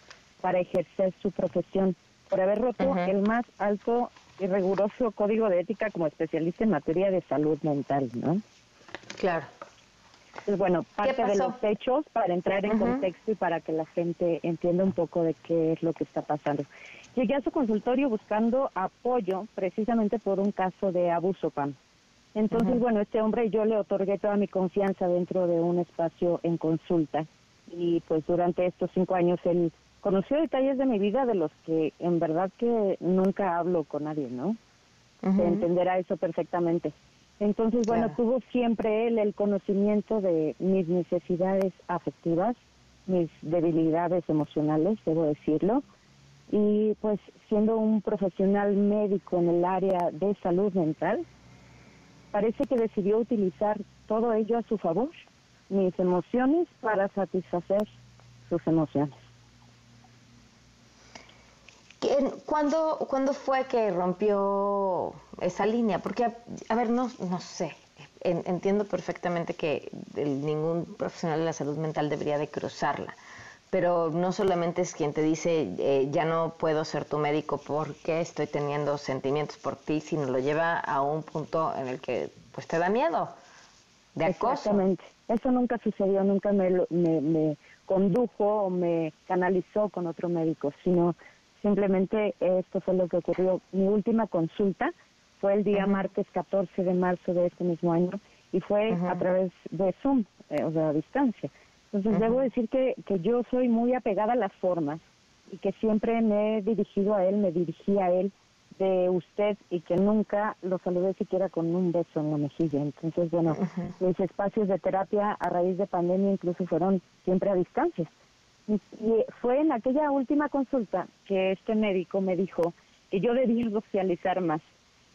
para ejercer su profesión, por haber roto el más alto y riguroso código de ética como especialista en materia de salud mental, ¿no? Claro. Pues bueno, parte de los hechos para entrar en contexto y para que la gente entienda un poco de qué es lo que está pasando. Llegué a su consultorio buscando apoyo precisamente por un caso de abuso PAN. Entonces, bueno, este hombre yo le otorgué toda mi confianza dentro de un espacio en consulta y pues durante estos cinco años él conoció detalles de mi vida de los que en verdad que nunca hablo con nadie, ¿no? entenderá eso perfectamente. Entonces, bueno, tuvo siempre él el conocimiento de mis necesidades afectivas, mis debilidades emocionales, debo decirlo, y pues siendo un profesional médico en el área de salud mental, parece que decidió utilizar todo ello a su favor, mis emociones para satisfacer sus emociones. ¿Cuándo, ¿Cuándo fue que rompió esa línea? Porque, a, ver, no, no sé, entiendo perfectamente que ningún profesional de la salud mental debería de cruzarla, pero no solamente es quien te dice, eh, ya no puedo ser tu médico porque estoy teniendo sentimientos por ti, sino lo lleva a un punto en el que pues te da miedo de acoso. Exactamente. Eso nunca sucedió, nunca me, me, me condujo o me canalizó con otro médico, sino Simplemente esto fue lo que ocurrió. Mi última consulta fue el día martes 14 de marzo de este mismo año y fue a través de Zoom, eh, o sea, a distancia. Entonces debo decir que, que yo soy muy apegada a las formas y que siempre me he dirigido a él, me dirigí a él de usted y que nunca lo saludé siquiera con un beso en la mejilla. Entonces, bueno, mis espacios de terapia a raíz de pandemia incluso fueron siempre a distancia. Y, fue en aquella última consulta que este médico me dijo que yo debía socializar más.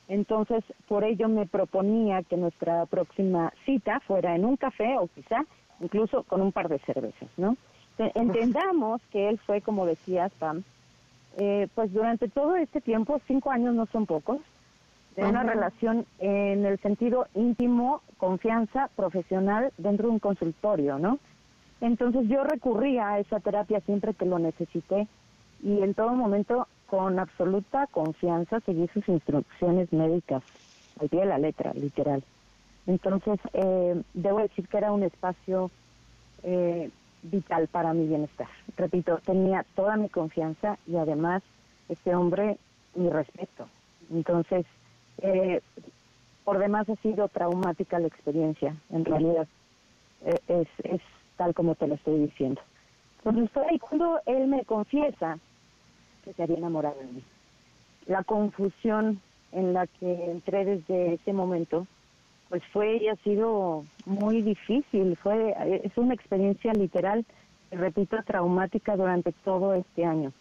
Entonces, por ello me proponía que nuestra próxima cita fuera en un café o quizá incluso con un par de cervezas, ¿no? Entendamos que él fue, como decías, Pam, eh, pues durante todo este tiempo, cinco años no son pocos, de una relación en el sentido íntimo, confianza, profesional dentro de un consultorio, ¿no? Entonces yo recurría a esa terapia siempre que lo necesité y en todo momento con absoluta confianza seguí sus instrucciones médicas, al pie de la letra, literal. Entonces, eh, debo decir que era un espacio eh, vital para mi bienestar. Repito, tenía toda mi confianza y además este hombre mi respeto. Entonces, eh, por demás ha sido traumática la experiencia, en realidad. es, es tal como te lo estoy diciendo. Entonces fue ahí cuando él me confiesa que se había enamorado de mí. La confusión en la que entré desde ese momento, pues fue y ha sido muy difícil, fue es una experiencia literal, repito, traumática durante todo este año.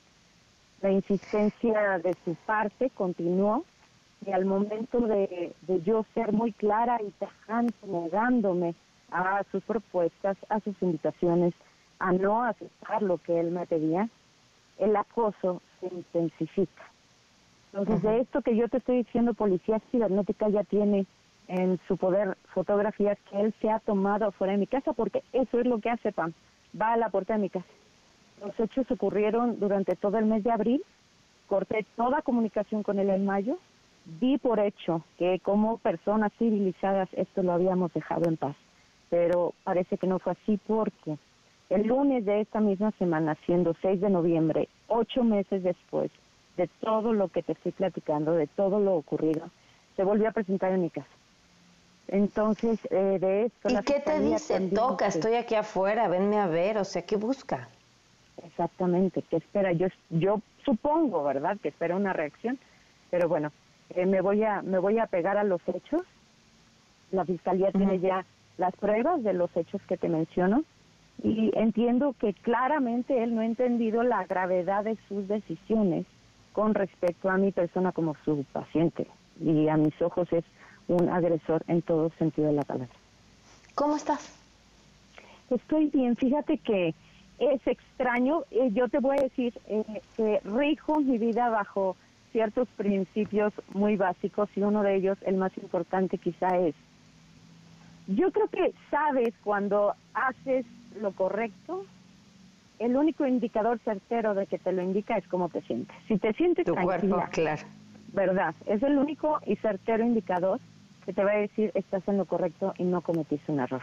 La insistencia de su parte continuó y al momento de, de yo ser muy clara y tajante, negándome a sus propuestas, a sus invitaciones, a no aceptar lo que él me pedía, el acoso se intensifica. Entonces, de esto que yo te estoy diciendo, Policía Cibernética ya tiene en su poder fotografías que él se ha tomado fuera de mi casa, porque eso es lo que hace Pam, va a la puerta de mi casa. Los hechos ocurrieron durante todo el mes de abril, corté toda comunicación con él en mayo, di por hecho que como personas civilizadas esto lo habíamos dejado en paz pero parece que no fue así porque el lunes de esta misma semana, siendo 6 de noviembre, ocho meses después de todo lo que te estoy platicando, de todo lo ocurrido, se volvió a presentar en mi casa. Entonces, eh, de esto... ¿Y qué te dice? Toca, estoy aquí afuera, venme a ver, o sea, ¿qué busca? Exactamente, ¿qué espera? Yo, yo supongo, ¿verdad?, que espera una reacción, pero bueno, eh, me voy a me voy a pegar a los hechos. La fiscalía tiene ya las pruebas de los hechos que te menciono y entiendo que claramente él no ha entendido la gravedad de sus decisiones con respecto a mi persona como su paciente y a mis ojos es un agresor en todo sentido de la palabra. ¿Cómo estás? Estoy bien, fíjate que es extraño, eh, yo te voy a decir eh, que rijo mi vida bajo ciertos principios muy básicos y uno de ellos, el más importante quizá es, yo creo que sabes cuando haces lo correcto, el único indicador certero de que te lo indica es cómo te sientes. Si te sientes tu cuerpo, claro. ¿Verdad? Es el único y certero indicador que te va a decir estás en lo correcto y no cometiste un error.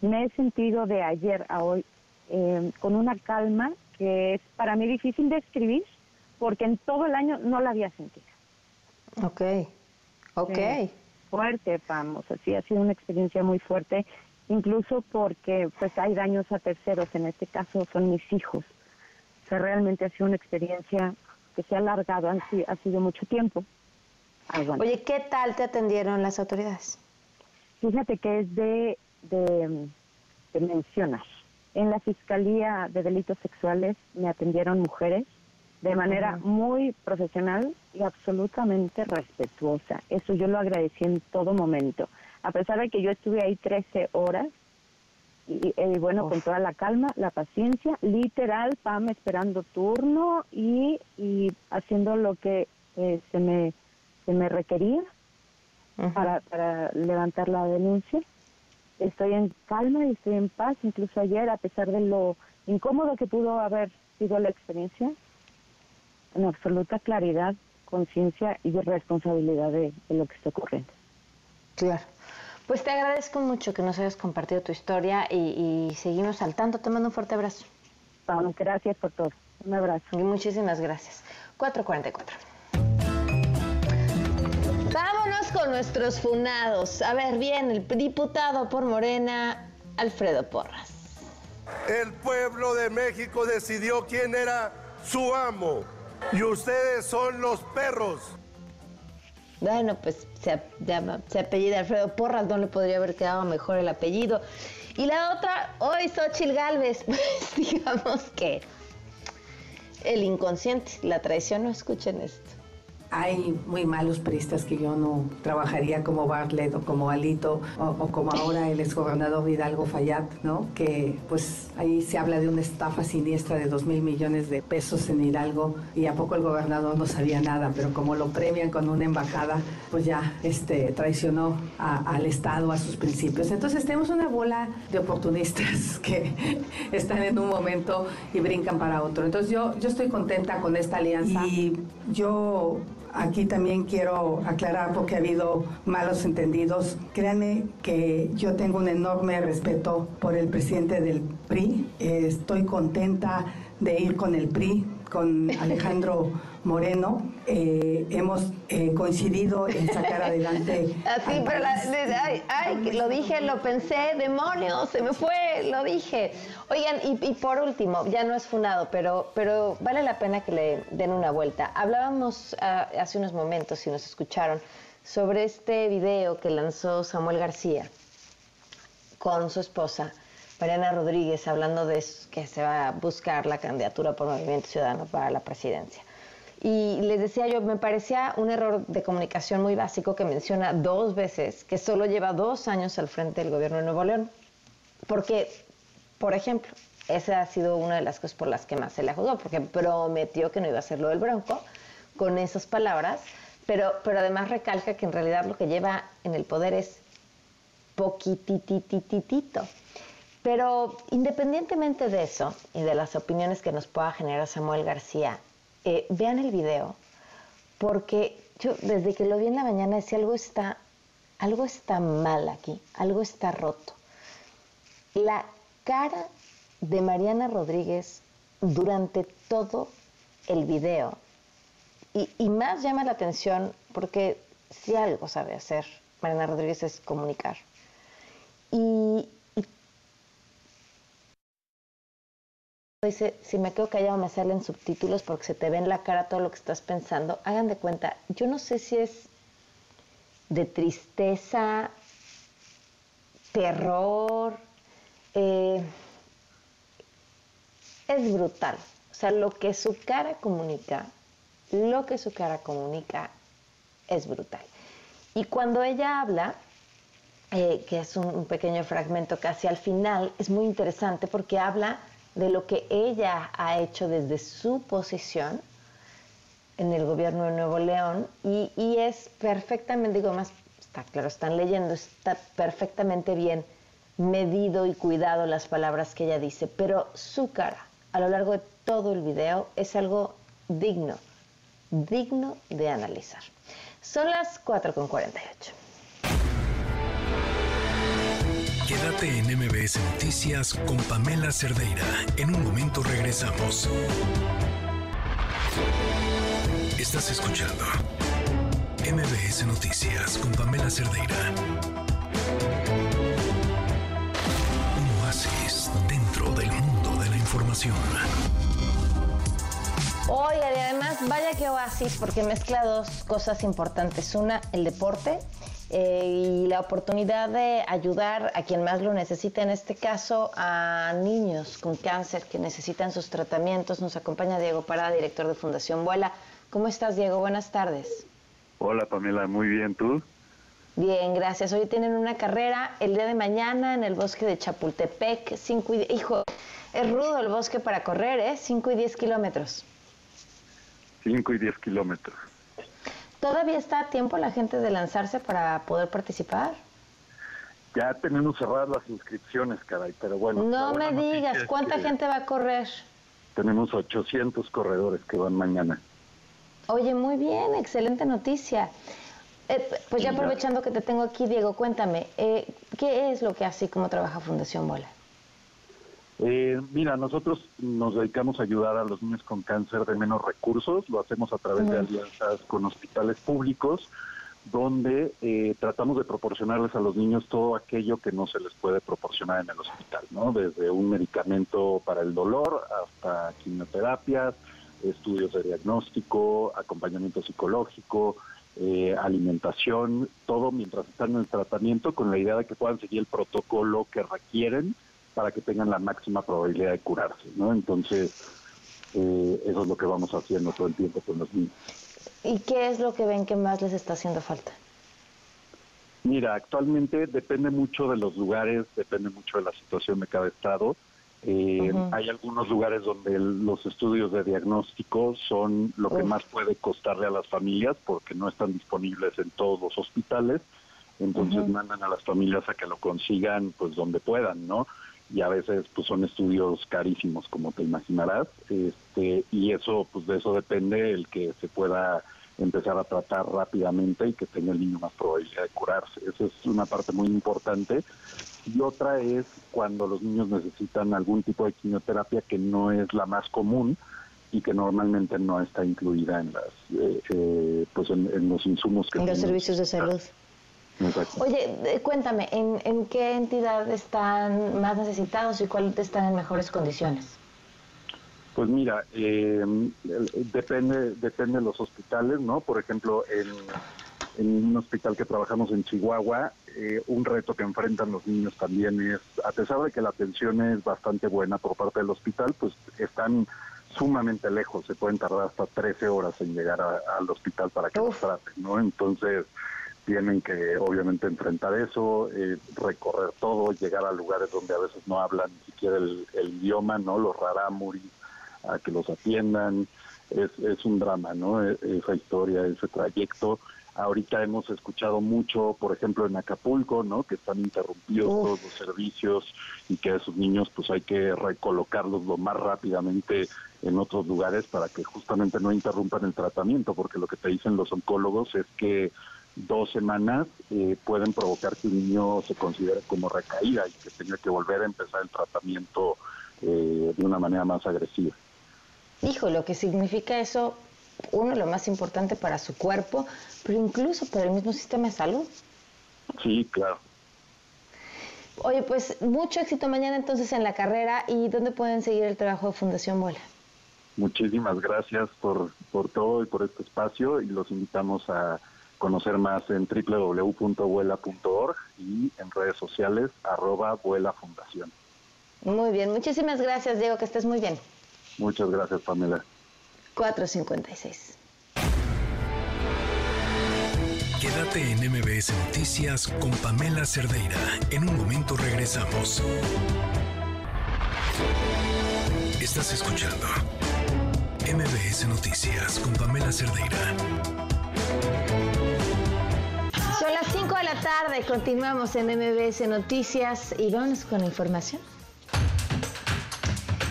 Me he sentido de ayer a hoy eh, con una calma que es para mí difícil de escribir porque en todo el año no la había sentido. Ok, ok. Fuerte, vamos, así ha sido una experiencia muy fuerte, incluso porque pues hay daños a terceros, en este caso son mis hijos. O sea, realmente ha sido una experiencia que se ha alargado, ha, ha sido mucho tiempo. Oye, ¿qué tal te atendieron las autoridades? Fíjate que es de, de, de mencionar. En la Fiscalía de Delitos Sexuales me atendieron mujeres de manera muy profesional y absolutamente respetuosa. Eso yo lo agradecí en todo momento. A pesar de que yo estuve ahí 13 horas, y, eh, bueno, con toda la calma, la paciencia, literal, Pam esperando turno y, y haciendo lo que eh, se, me, se me requería para, para levantar la denuncia. Estoy en calma y estoy en paz, incluso ayer, a pesar de lo incómodo que pudo haber sido la experiencia, en absoluta claridad, conciencia y responsabilidad de, lo que está ocurriendo. Claro. Pues te agradezco mucho que nos hayas compartido tu historia y, seguimos al tanto. Te mando un fuerte abrazo. gracias por todo. Un abrazo. Y muchísimas gracias. 444. Vámonos con nuestros funados. A ver, bien, el diputado por Morena, Alfredo Porras. El pueblo de México decidió quién era su amo y ustedes son los perros. Bueno, pues se llama, se apellida Alfredo Porras, no le podría haber quedado mejor el apellido. Y la otra, hoy Xochil Galvez, pues digamos que el inconsciente, la traición, no escuchen esto hay muy malos periodistas que yo no trabajaría como Bartlett o como Alito o, como ahora el exgobernador Hidalgo Fayad, ¿no? Que pues ahí se habla de una estafa siniestra de dos mil millones de pesos en Hidalgo y a poco el gobernador no sabía nada, pero como lo premian con una embajada, pues ya este, traicionó al Estado, a sus principios. Entonces tenemos una bola de oportunistas que están en un momento y brincan para otro. Entonces yo, yo estoy contenta con esta alianza y yo Aquí también quiero aclarar porque ha habido malos entendidos. Créanme que yo tengo un enorme respeto por el presidente del PRI. estoy contenta de ir con el PRI, con Alejandro Moreno. Eh, hemos eh, coincidido en sacar adelante. Así, pero ay, lo dije, lo pensé, demonios, se me fue, lo dije. Oigan, y, por último, ya no es fundado, pero, pero vale la pena que le den una vuelta. Hablábamos ah, hace unos momentos, si nos escucharon, sobre este video que lanzó Samuel García con su esposa. Mariana Rodríguez hablando de que se va a buscar la candidatura por Movimiento Ciudadano para la presidencia. Y les decía yo, me parecía un error de comunicación muy básico que menciona dos veces que solo lleva dos años al frente del gobierno de Nuevo León. Porque, por ejemplo, esa ha sido una de las cosas por las que más se le juzgó, porque prometió que no iba a hacer lo del Bronco con esas palabras, pero, pero además recalca que en realidad lo que lleva en el poder es poquititititito. Pero independientemente de eso y de las opiniones que nos pueda generar Samuel García, eh, vean el video, porque yo desde que lo vi en la mañana decía algo está, algo está mal aquí, algo está roto. La cara de Mariana Rodríguez durante todo el video, y, y más llama la atención porque si algo sabe hacer Mariana Rodríguez es comunicar. Y, dice, si me quedo callado me salen subtítulos porque se te ve en la cara todo lo que estás pensando. Hagan de cuenta, yo no sé si es de tristeza, terror. Eh, es brutal. O sea, lo que su cara comunica, lo que su cara comunica es brutal. Y cuando ella habla, eh, que es un, pequeño fragmento casi al final, es muy interesante porque habla de lo que ella ha hecho desde su posición en el gobierno de Nuevo León y, y es perfectamente, digo más, está claro, están leyendo, está perfectamente bien medido y cuidado las palabras que ella dice, pero su cara a lo largo de todo el video es algo digno, digno de analizar. Son las 4.48. Quédate en MBS Noticias con Pamela Cerdeira. En un momento regresamos. Estás escuchando MBS Noticias con Pamela Cerdeira. Un oasis dentro del mundo de la información. Oiga, y además, vaya que oasis, porque mezcla dos cosas importantes. Una, el deporte eh, y la oportunidad de ayudar a quien más lo necesita, en este caso a niños con cáncer que necesitan sus tratamientos. Nos acompaña Diego Parada, director de Fundación Vuela. ¿Cómo estás, Diego? Buenas tardes. Hola, Pamela. Muy bien, ¿tú? Bien, gracias. Hoy tienen una carrera el día de mañana en el bosque de Chapultepec. Cinco y... Hijo, es rudo el bosque para correr, ¿eh? 5 y 10 kilómetros. 5 y 10 kilómetros. ¿Todavía está a tiempo la gente de lanzarse para poder participar? Ya tenemos cerradas las inscripciones, caray, pero bueno. No me digas, ¿cuánta gente va a correr? Tenemos 800 corredores que van mañana. Oye, muy bien, excelente noticia. Eh, pues ya aprovechando que te tengo aquí, Diego, cuéntame, eh, ¿qué es lo que hace y cómo trabaja Fundación Bola? Eh, mira, nosotros nos dedicamos a ayudar a los niños con cáncer de menos recursos, lo hacemos a través de alianzas con hospitales públicos, donde eh, tratamos de proporcionarles a los niños todo aquello que no se les puede proporcionar en el hospital, ¿no? Desde un medicamento para el dolor hasta quimioterapias, estudios de diagnóstico, acompañamiento psicológico, eh, alimentación, todo mientras están en el tratamiento con la idea de que puedan seguir el protocolo que requieren para que tengan la máxima probabilidad de curarse, ¿no? Entonces, eh, eso es lo que vamos haciendo todo el tiempo con los niños. ¿Y qué es lo que ven que más les está haciendo falta? Mira, actualmente depende mucho de los lugares, depende mucho de la situación de cada estado. Eh, hay algunos lugares donde los estudios de diagnóstico son lo que más puede costarle a las familias porque no están disponibles en todos los hospitales. Entonces mandan a las familias a que lo consigan pues donde puedan, ¿no? Y a veces pues son estudios carísimos como te imaginarás este y eso pues de eso depende el que se pueda empezar a tratar rápidamente y que tenga el niño más probabilidad de curarse. Esa es una parte muy importante. Y otra es cuando los niños necesitan algún tipo de quimioterapia que no es la más común y que normalmente no está incluida en las eh, eh, pues en, los insumos que en los servicios de salud Oye, cuéntame, ¿en, qué entidad están más necesitados y cuáles están en mejores condiciones? Pues mira, eh, depende, depende de los hospitales, ¿no? Por ejemplo, en, un hospital que trabajamos en Chihuahua, eh, un reto que enfrentan los niños también es, a pesar de que la atención es bastante buena por parte del hospital, pues están sumamente lejos, se pueden tardar hasta 13 horas en llegar al hospital para que los traten, ¿no? Entonces, tienen que obviamente enfrentar eso, eh, recorrer todo, llegar a lugares donde a veces no hablan ni siquiera el, idioma, ¿no? Los rarámuris, a que los atiendan, es, es un drama, ¿no? E, esa historia, ese trayecto. Ahorita hemos escuchado mucho, por ejemplo, en Acapulco, ¿no? Que están interrumpidos todos los servicios y que a esos niños pues hay que recolocarlos lo más rápidamente en otros lugares para que justamente no interrumpan el tratamiento, porque lo que te dicen los oncólogos es que dos semanas eh, pueden provocar que un niño se considere como recaída y que tenga que volver a empezar el tratamiento eh, de una manera más agresiva. Hijo, lo que significa eso, uno, lo más importante para su cuerpo, pero incluso para el mismo sistema de salud. Sí, claro. Oye, pues mucho éxito mañana entonces en la carrera y ¿dónde pueden seguir el trabajo de Fundación Bola? Muchísimas gracias por, por todo y por este espacio y los invitamos a conocer más en www.vuela.org y en redes sociales arroba vuela fundación. Muy bien, muchísimas gracias Diego, que estés muy bien. Muchas gracias Pamela. 456. Quédate en MBS Noticias con Pamela Cerdeira. En un momento regresamos. Estás escuchando MBS Noticias con Pamela Cerdeira. Son las 5 de la tarde, continuamos en MBS Noticias y vamos con información.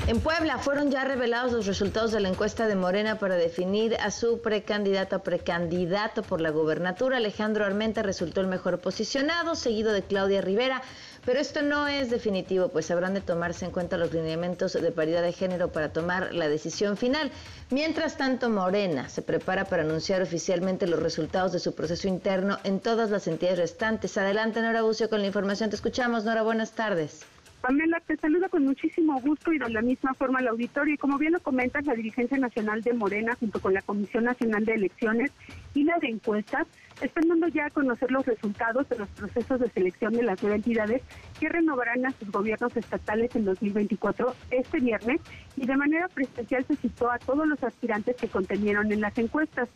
En Puebla fueron ya revelados los resultados de la encuesta de Morena para definir a su precandidato o precandidato por la gobernatura. Alejandro Armenta resultó el mejor posicionado, seguido de Claudia Rivera. Pero esto no es definitivo, pues habrán de tomarse en cuenta los lineamientos de paridad de género para tomar la decisión final. Mientras tanto, Morena se prepara para anunciar oficialmente los resultados de su proceso interno en todas las entidades restantes. Adelante, Nora Bucio, con la información. Te escuchamos, Nora. Buenas tardes. Pamela, te saludo con muchísimo gusto y de la misma forma al auditorio. Y como bien lo comentas, la dirigencia nacional de Morena, junto con la Comisión Nacional de Elecciones y la de encuestas, están dando ya a conocer los resultados de los procesos de selección de las nueve entidades que renovarán a sus gobiernos estatales en 2024 este viernes y de manera presencial se citó a todos los aspirantes que contenieron en las encuestas.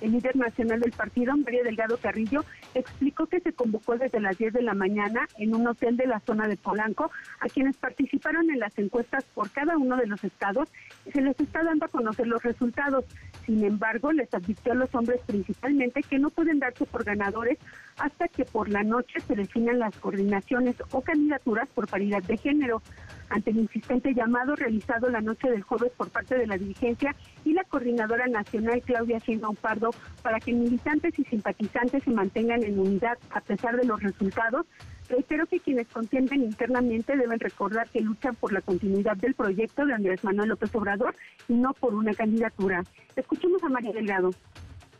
El líder nacional del partido, María Delgado Carrillo, explicó que se convocó desde las 10 de la mañana en un hotel de la zona de Polanco a quienes participaron en las encuestas por cada uno de los estados y se les está dando a conocer los resultados. Sin embargo, les advirtió a los hombres principalmente que no pueden darse por ganadores hasta que por la noche se definan las coordinaciones o candidaturas por paridad de género ante el insistente llamado realizado la noche del jueves por parte de la dirigencia y la coordinadora nacional Claudia Sheinbaum Pardo para que militantes y simpatizantes se mantengan en unidad a pesar de los resultados. Reitero que quienes contienden internamente deben recordar que luchan por la continuidad del proyecto de Andrés Manuel López Obrador y no por una candidatura. Escuchemos a María Delgado.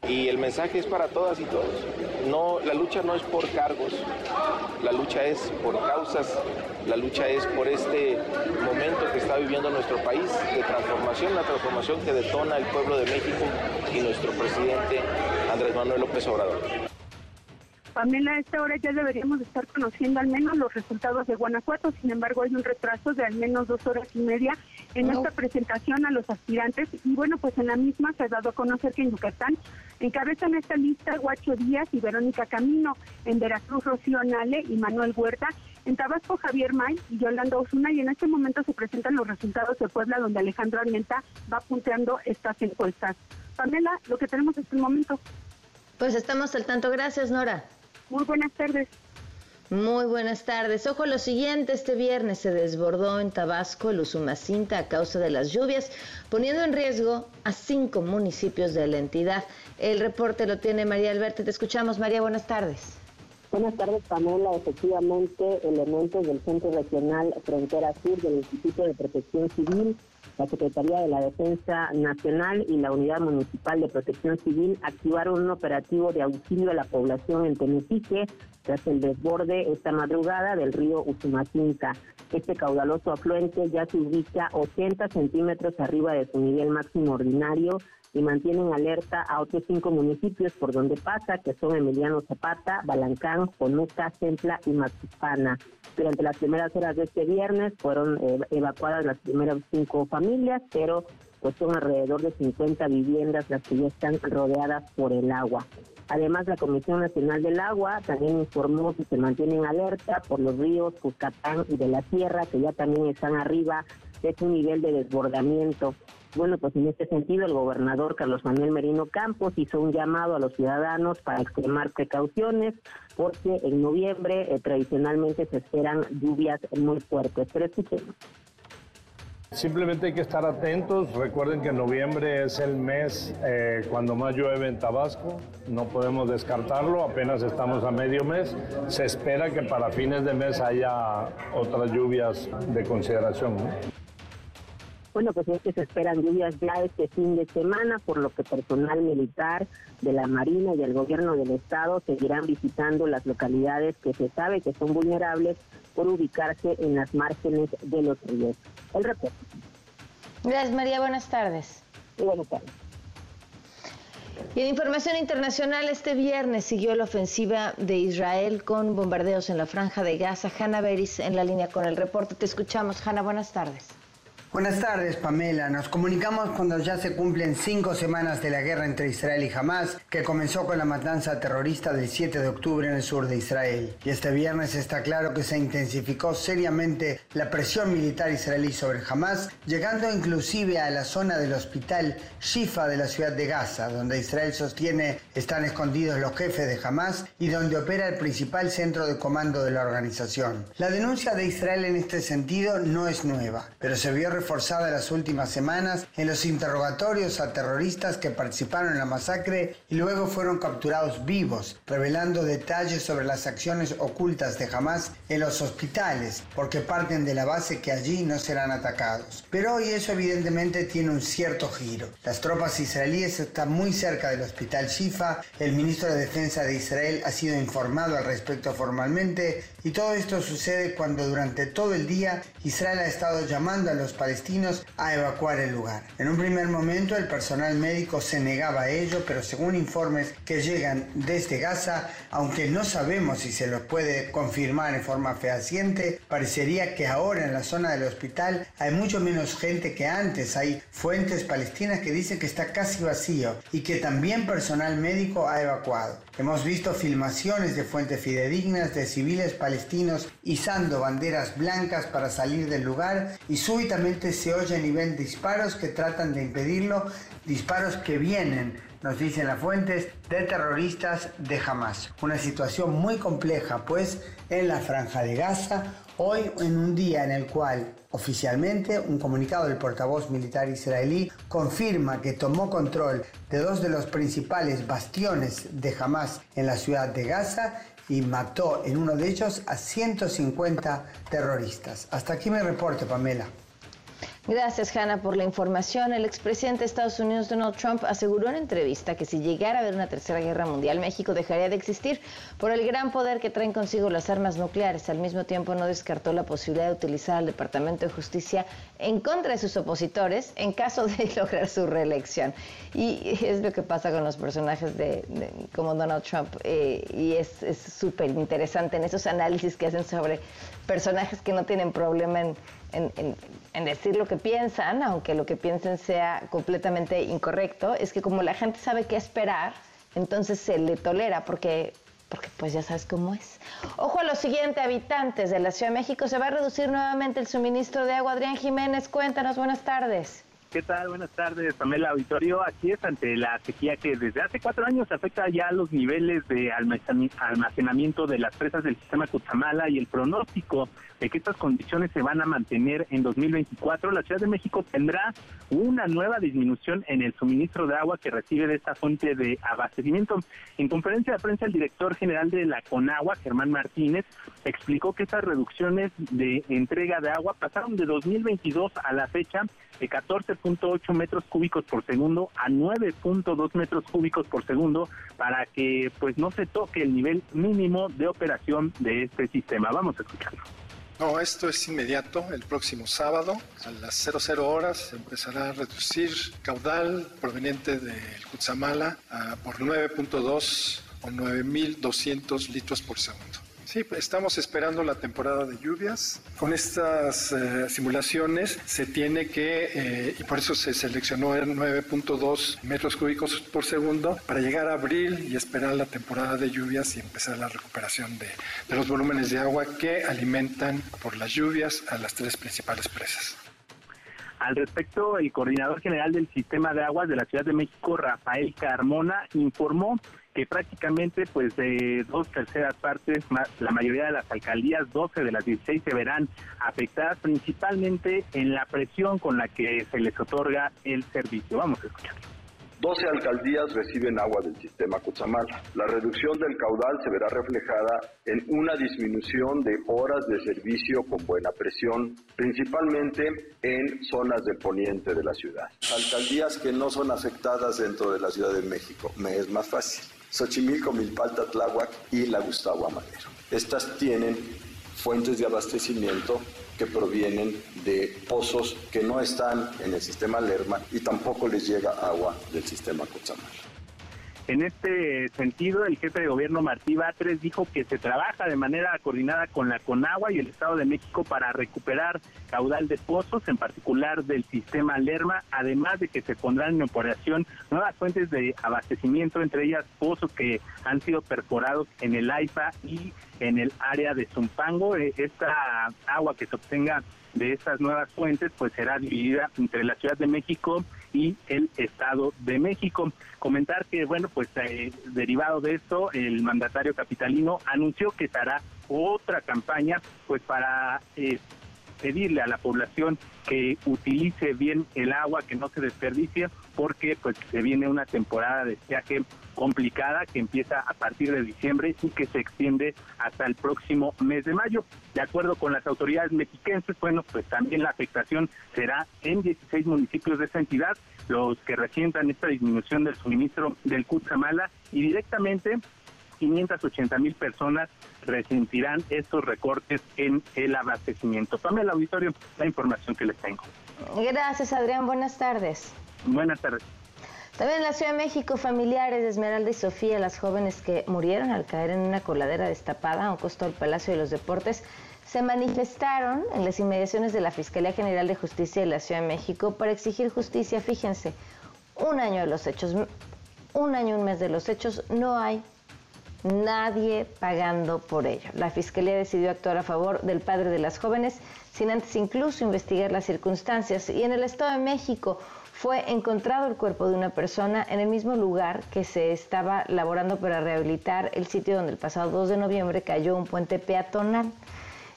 Y el mensaje es para todas y todos. No, la lucha no es por cargos, la lucha es por causas, la lucha es por este momento que está viviendo nuestro país de transformación, la transformación que detona el pueblo de México y nuestro presidente Andrés Manuel López Obrador. Pamela, a esta hora ya deberíamos estar conociendo al menos los resultados de Guanajuato, sin embargo hay un retraso de al menos dos horas y media en esta presentación a los aspirantes y bueno, pues en la misma se ha dado a conocer que en Yucatán encabezan esta lista Guacho Díaz y Verónica Camino, en Veracruz Rocío Nale y Manuel Huerta, en Tabasco Javier May y Yolanda Osuna y en este momento se presentan los resultados de Puebla donde Alejandro Armenta va punteando estas encuestas. Pamela, lo que tenemos en este momento. Pues estamos al tanto. Gracias, Nora. Muy buenas tardes. Muy buenas tardes. Ojo, lo siguiente, este viernes se desbordó en Tabasco el Usumacinta a causa de las lluvias, poniendo en riesgo a cinco municipios de la entidad. El reporte lo tiene María Alberto. Te escuchamos, María. Buenas tardes. Buenas tardes, Pamela. Efectivamente, elementos del Centro Regional Frontera Sur del Instituto de Protección Civil la Secretaría de la Defensa Nacional y la Unidad Municipal de Protección Civil activaron un operativo de auxilio a la población en Tenetique tras el desborde esta madrugada del río Usumacinta. Este caudaloso afluente ya se ubica 80 centímetros arriba de su nivel máximo ordinario y mantienen alerta a otros cinco municipios por donde pasa, que son Emiliano Zapata, Balancán, Conuca, Centla y Maxipana. Durante las primeras horas de este viernes fueron eh, evacuadas las primeras cinco familias, pero pues son alrededor de 50 viviendas las que ya están rodeadas por el agua. Además, la Comisión Nacional del Agua también informó que se mantienen alerta por los ríos Cuscatán y de la Sierra, que ya también están arriba de su nivel de desbordamiento. Bueno, pues en este sentido el gobernador Carlos Manuel Merino Campos hizo un llamado a los ciudadanos para extremar precauciones porque en noviembre eh, tradicionalmente se esperan lluvias muy fuertes. Pero escuchemos. Simplemente hay que estar atentos. Recuerden que noviembre es el mes eh, cuando más llueve en Tabasco. No podemos descartarlo. Apenas estamos a medio mes. Se espera que para fines de mes haya otras lluvias de consideración. Bueno, pues es que se esperan lluvias ya este fin de semana, por lo que personal militar de la Marina y el gobierno del estado seguirán visitando las localidades que se sabe que son vulnerables por ubicarse en las márgenes de los ríos. El reporte. Gracias, María. Buenas tardes. buenas tardes. Y en información internacional, este viernes siguió la ofensiva de Israel con bombardeos en la franja de Gaza. Hanna Beris en la línea con el reporte. Te escuchamos. Hanna, buenas tardes. Buenas tardes, Pamela. Nos comunicamos cuando ya se cumplen cinco semanas de la guerra entre Israel y Hamas, que comenzó con la matanza terrorista del 7 de octubre en el sur de Israel. Y este viernes está claro que se intensificó seriamente la presión militar israelí sobre Hamas, llegando inclusive a la zona del hospital Shifa de la ciudad de Gaza, donde Israel sostiene están escondidos los jefes de Hamas y donde opera el principal centro de comando de la organización. La denuncia de Israel en este sentido no es nueva, pero se vio reforzada las últimas semanas en los interrogatorios a terroristas que participaron en la masacre y luego fueron capturados vivos, revelando detalles sobre las acciones ocultas de Hamas en los hospitales, porque parten de la base que allí no serán atacados. Pero hoy eso evidentemente tiene un cierto giro. Las tropas israelíes están muy cerca del hospital Shifa, el ministro de Defensa de Israel ha sido informado al respecto formalmente y todo esto sucede cuando durante todo el día Israel ha estado llamando a los palestinos a evacuar el lugar. En un primer momento el personal médico se negaba a ello, pero según informes que llegan desde Gaza, aunque no sabemos si se los puede confirmar en forma fehaciente, parecería que ahora en la zona del hospital hay mucho menos gente que antes. Hay fuentes palestinas que dicen que está casi vacío y que también personal médico ha evacuado. Hemos visto filmaciones de fuentes fidedignas de civiles palestinos izando banderas blancas para salir del lugar y súbitamente se oye a nivel disparos que tratan de impedirlo, disparos que vienen nos dicen las fuentes, de terroristas de Hamas. Una situación muy compleja, pues, en la franja de Gaza, hoy en un día en el cual oficialmente un comunicado del portavoz militar israelí confirma que tomó control de dos de los principales bastiones de Hamas en la ciudad de Gaza y mató en uno de ellos a 150 terroristas. Hasta aquí mi reporte, Pamela. Gracias, Hanna, por la información. El expresidente de Estados Unidos, Donald Trump, aseguró en entrevista que si llegara a haber una tercera guerra mundial, México dejaría de existir por el gran poder que traen consigo las armas nucleares. Al mismo tiempo, no descartó la posibilidad de utilizar al Departamento de Justicia en contra de sus opositores en caso de lograr su reelección. Y es lo que pasa con los personajes de, como Donald Trump. Eh, y es súper interesante en esos análisis que hacen sobre personajes que no tienen problema en en, decir lo que piensan, aunque lo que piensen sea completamente incorrecto, es que como la gente sabe qué esperar, entonces se le tolera porque porque pues ya sabes cómo es. Ojo a lo siguiente, habitantes de la Ciudad de México, se va a reducir nuevamente el suministro de agua. Adrián Jiménez, cuéntanos, buenas tardes. ¿Qué tal? Buenas tardes, Pamela Auditorio. Aquí es ante la sequía que desde hace cuatro años afecta ya los niveles de almacenamiento de las presas del sistema Cutzamala y el pronóstico de que estas condiciones se van a mantener en 2024. La Ciudad de México tendrá una nueva disminución en el suministro de agua que recibe de esta fuente de abastecimiento. En conferencia de prensa, el director general de la CONAGUA, Germán Martínez, explicó que estas reducciones de entrega de agua pasaron de 2022 a la fecha de 14.8 metros cúbicos por segundo a 9.2 metros cúbicos por segundo para que pues no se toque el nivel mínimo de operación de este sistema. Vamos a escucharlo. No, esto es inmediato. El próximo sábado a las 00 horas empezará a reducir caudal proveniente del Cutzamala por 9.2 o 9.200 litros por segundo. Sí, pues, estamos esperando la temporada de lluvias. Con estas eh, simulaciones se tiene que, eh, y por eso se seleccionó el 9.2 metros cúbicos por segundo, para llegar a abril y esperar la temporada de lluvias y empezar la recuperación de, de los volúmenes de agua que alimentan por las lluvias a las tres principales presas. Al respecto, el coordinador general del sistema de aguas de la Ciudad de México, Rafael Carmona, informó que prácticamente pues de dos terceras partes, la mayoría de las alcaldías, 12 de las 16 se verán afectadas principalmente en la presión con la que se les otorga el servicio. Vamos a escuchar. 12 alcaldías reciben agua del sistema Cutzamala. La reducción del caudal se verá reflejada en una disminución de horas de servicio con buena presión, principalmente en zonas del poniente de la ciudad. Alcaldías que no son afectadas dentro de la Ciudad de México, me es más fácil. Xochimilco, Milpalta, Tláhuac y la Gustavo Amadero. Estas tienen fuentes de abastecimiento que provienen de pozos que no están en el sistema Lerma y tampoco les llega agua del sistema Cochamala. En este sentido, el jefe de gobierno Martí Batres dijo que se trabaja de manera coordinada con la Conagua y el Estado de México para recuperar caudal de pozos, en particular del sistema Lerma, además de que se pondrán en operación nuevas fuentes de abastecimiento, entre ellas pozos que han sido perforados en el AIFA y en el área de Zumpango. Eh, esta agua que se obtenga de estas nuevas fuentes pues será dividida entre la Ciudad de México y el Estado de México. Comentar que, bueno, pues eh, derivado de esto, el mandatario capitalino anunció que se hará otra campaña pues para eh, pedirle a la población que utilice bien el agua, que no se desperdicie, porque pues se viene una temporada de viaje complicada que empieza a partir de diciembre y que se extiende hasta el próximo mes de mayo. De acuerdo con las autoridades mexiquenses, bueno, pues también la afectación será en 16 municipios de esa entidad, los que resientan esta disminución del suministro del Cutzamala y directamente 580 mil personas resentirán estos recortes en el abastecimiento. Tome el auditorio la información que les tengo. Gracias, Adrián. Buenas tardes. Buenas tardes. También en la Ciudad de México, familiares de Esmeralda y Sofía, las jóvenes que murieron al caer en una coladera destapada a un costo del Palacio de los Deportes, se manifestaron en las inmediaciones de la Fiscalía General de Justicia de la Ciudad de México para exigir justicia. Fíjense, un año de los hechos, un año, un mes de los hechos, no hay nadie pagando por ello. La Fiscalía decidió actuar a favor del padre de las jóvenes sin antes incluso investigar las circunstancias. Y en el Estado de México fue encontrado el cuerpo de una persona en el mismo lugar que se estaba laborando para rehabilitar el sitio donde el pasado 2 de noviembre cayó un puente peatonal.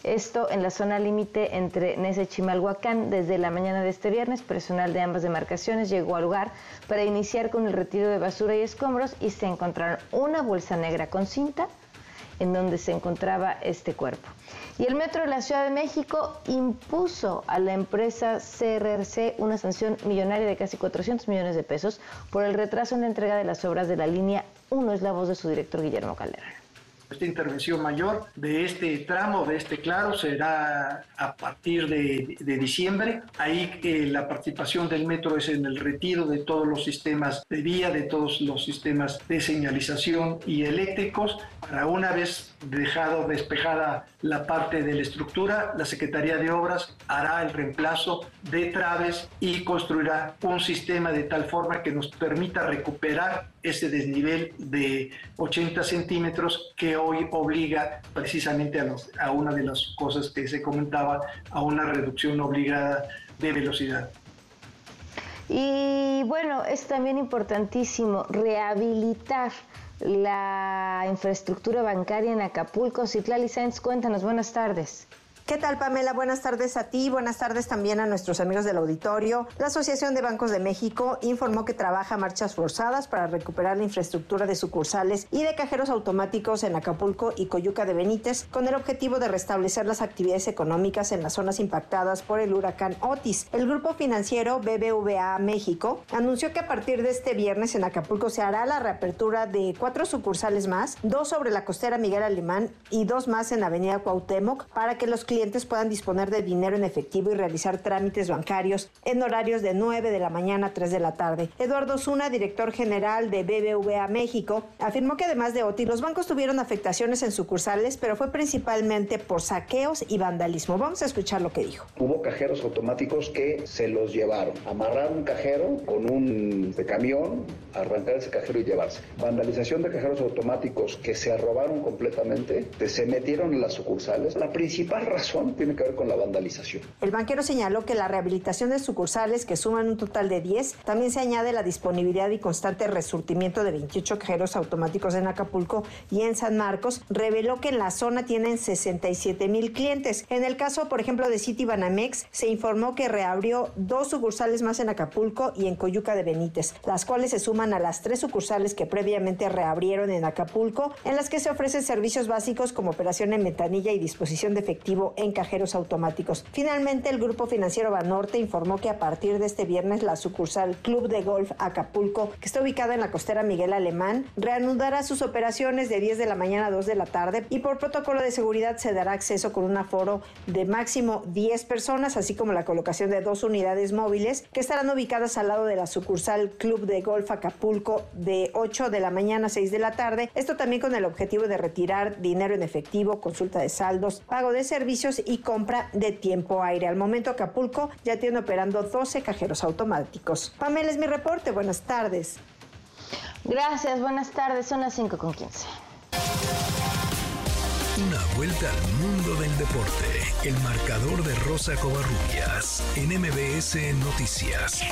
Esto en la zona límite entre Nese y Chimalhuacán. Desde la mañana de este viernes, personal de ambas demarcaciones llegó al lugar para iniciar con el retiro de basura y escombros y se encontraron una bolsa negra con cinta en donde se encontraba este cuerpo. Y el Metro de la Ciudad de México impuso a la empresa CRRC una sanción millonaria de casi 400 millones de pesos por el retraso en la entrega de las obras de la línea 1. Es la voz de su director Guillermo Calderón. Esta intervención mayor de este tramo, de este claro, será a partir de, diciembre. Ahí eh, la participación del metro es en el retiro de todos los sistemas de vía, de todos los sistemas de señalización y eléctricos. Para una vez dejado despejada la parte de la estructura, la Secretaría de Obras hará el reemplazo de traves y construirá un sistema de tal forma que nos permita recuperar ese desnivel de 80 centímetros que hoy obliga precisamente a, a una de las cosas que se comentaba, a una reducción obligada de velocidad. Y bueno, es también importantísimo rehabilitar la infraestructura bancaria en Acapulco. Citlali Sáenz, cuéntanos, buenas tardes. ¿Qué tal, Pamela? Buenas tardes a ti, buenas tardes también a nuestros amigos del auditorio. La Asociación de Bancos de México informó que trabaja marchas forzadas para recuperar la infraestructura de sucursales y de cajeros automáticos en Acapulco y Coyuca de Benítez, con el objetivo de restablecer las actividades económicas en las zonas impactadas por el huracán Otis. El grupo financiero BBVA México anunció que a partir de este viernes en Acapulco se hará la reapertura de cuatro sucursales más, dos sobre la costera Miguel Alemán y dos más en Avenida Cuauhtémoc, para que los clientes clientes puedan disponer de dinero en efectivo y realizar trámites bancarios en horarios de 9 de la mañana a 3 de la tarde. Eduardo Zuna, director general de BBVA México, afirmó que además de OTI, los bancos tuvieron afectaciones en sucursales, pero fue principalmente por saqueos y vandalismo. Vamos a escuchar lo que dijo. Hubo cajeros automáticos que se los llevaron. Amarrar un cajero con un camión, arrancar ese cajero y llevarse. Vandalización de cajeros automáticos que se robaron completamente, que se metieron en las sucursales. La principal razón tiene que ver con la vandalización. El banquero señaló que la rehabilitación de sucursales, que suman un total de 10, también se añade la disponibilidad y constante resurtimiento de 28 cajeros automáticos en Acapulco y en San Marcos. Reveló que en la zona tienen 67 mil clientes. En el caso, por ejemplo, de City Banamex, se informó que reabrió dos sucursales más en Acapulco y en Coyuca de Benítez, las cuales se suman a las tres sucursales que previamente reabrieron en Acapulco, en las que se ofrecen servicios básicos como operación en ventanilla y disposición de efectivo en cajeros automáticos. Finalmente, el grupo financiero Banorte informó que a partir de este viernes la sucursal Club de Golf Acapulco, que está ubicada en la costera Miguel Alemán, reanudará sus operaciones de 10 de la mañana a 2 de la tarde y por protocolo de seguridad se dará acceso con un aforo de máximo 10 personas así como la colocación de dos unidades móviles que estarán ubicadas al lado de la sucursal Club de Golf Acapulco de 8 de la mañana a 6 de la tarde. Esto también con el objetivo de retirar dinero en efectivo, consulta de saldos, pago de servicios y compra de tiempo aire. Al momento Acapulco ya tiene operando 12 cajeros automáticos. Pamela es mi reporte. Buenas tardes. Gracias, buenas tardes. Son las 5 con 15. Una vuelta al mundo del deporte. El marcador de Rosa Covarrubias en MBS Noticias.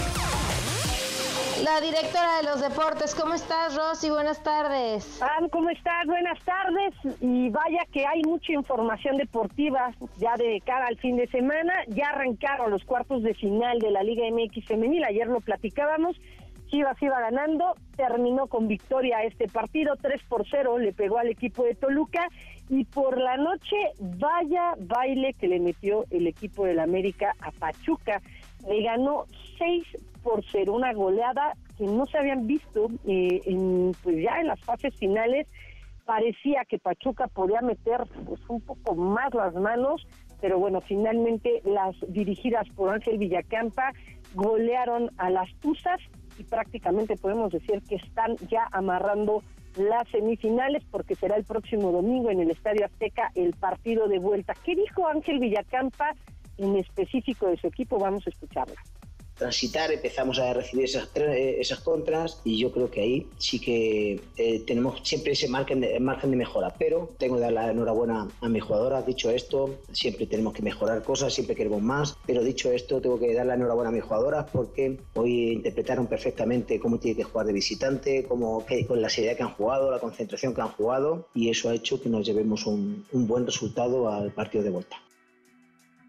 La directora de los deportes, ¿cómo estás, Rosy? Buenas tardes. ¿cómo estás? Buenas tardes. Y vaya que hay mucha información deportiva ya de cara al fin de semana. Ya arrancaron los cuartos de final de la Liga MX Femenil. Ayer lo platicábamos. Chivas iba ganando, terminó con victoria este partido, 3 por 0, le pegó al equipo de Toluca y por la noche vaya baile que le metió el equipo del América a Pachuca. Le ganó 6 por 0, una goleada que no se habían visto eh, pues ya en las fases finales. Parecía que Pachuca podía meter pues un poco más las manos, pero bueno, finalmente las dirigidas por Ángel Villacampa golearon a las Tuzas y prácticamente podemos decir que están ya amarrando las semifinales porque será el próximo domingo en el Estadio Azteca el partido de vuelta. ¿Qué dijo Ángel Villacampa en específico de su equipo? Vamos a escucharla transitar, empezamos a recibir esas, eh, esas contras y yo creo que ahí sí que eh, tenemos siempre ese margen de, margen de mejora. Pero tengo que dar la enhorabuena a mi jugadora. Dicho esto, siempre tenemos que mejorar cosas, siempre queremos más. Pero dicho esto, tengo que dar la enhorabuena a mis jugadoras porque hoy interpretaron perfectamente cómo tiene que jugar de visitante, cómo, con la seriedad que han jugado, la concentración que han jugado y eso ha hecho que nos llevemos un, un buen resultado al partido de vuelta.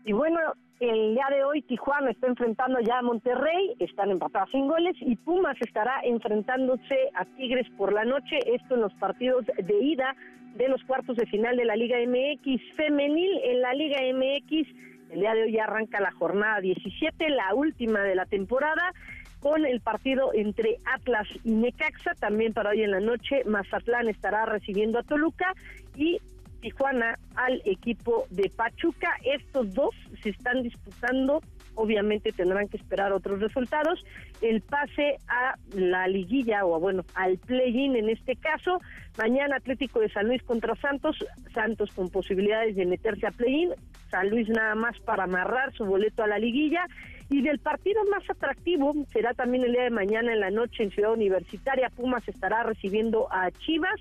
Y bueno, el día de hoy Tijuana está enfrentando ya a Monterrey, están empatados sin goles y Pumas estará enfrentándose a Tigres por la noche, esto en los partidos de ida de los cuartos de final de la Liga MX femenil. En la Liga MX el día de hoy arranca la jornada 17, la última de la temporada con el partido entre Atlas y Necaxa. También para hoy en la noche Mazatlán estará recibiendo a Toluca y Tijuana al equipo de Pachuca. Estos dos se están disputando, obviamente tendrán que esperar otros resultados, el pase a la liguilla o bueno, al play-in en este caso. Mañana Atlético de San Luis contra Santos, Santos con posibilidades de meterse a play-in, San Luis nada más para amarrar su boleto a la liguilla. Y del partido más atractivo será también el día de mañana en la noche en Ciudad Universitaria. Pumas estará recibiendo a Chivas.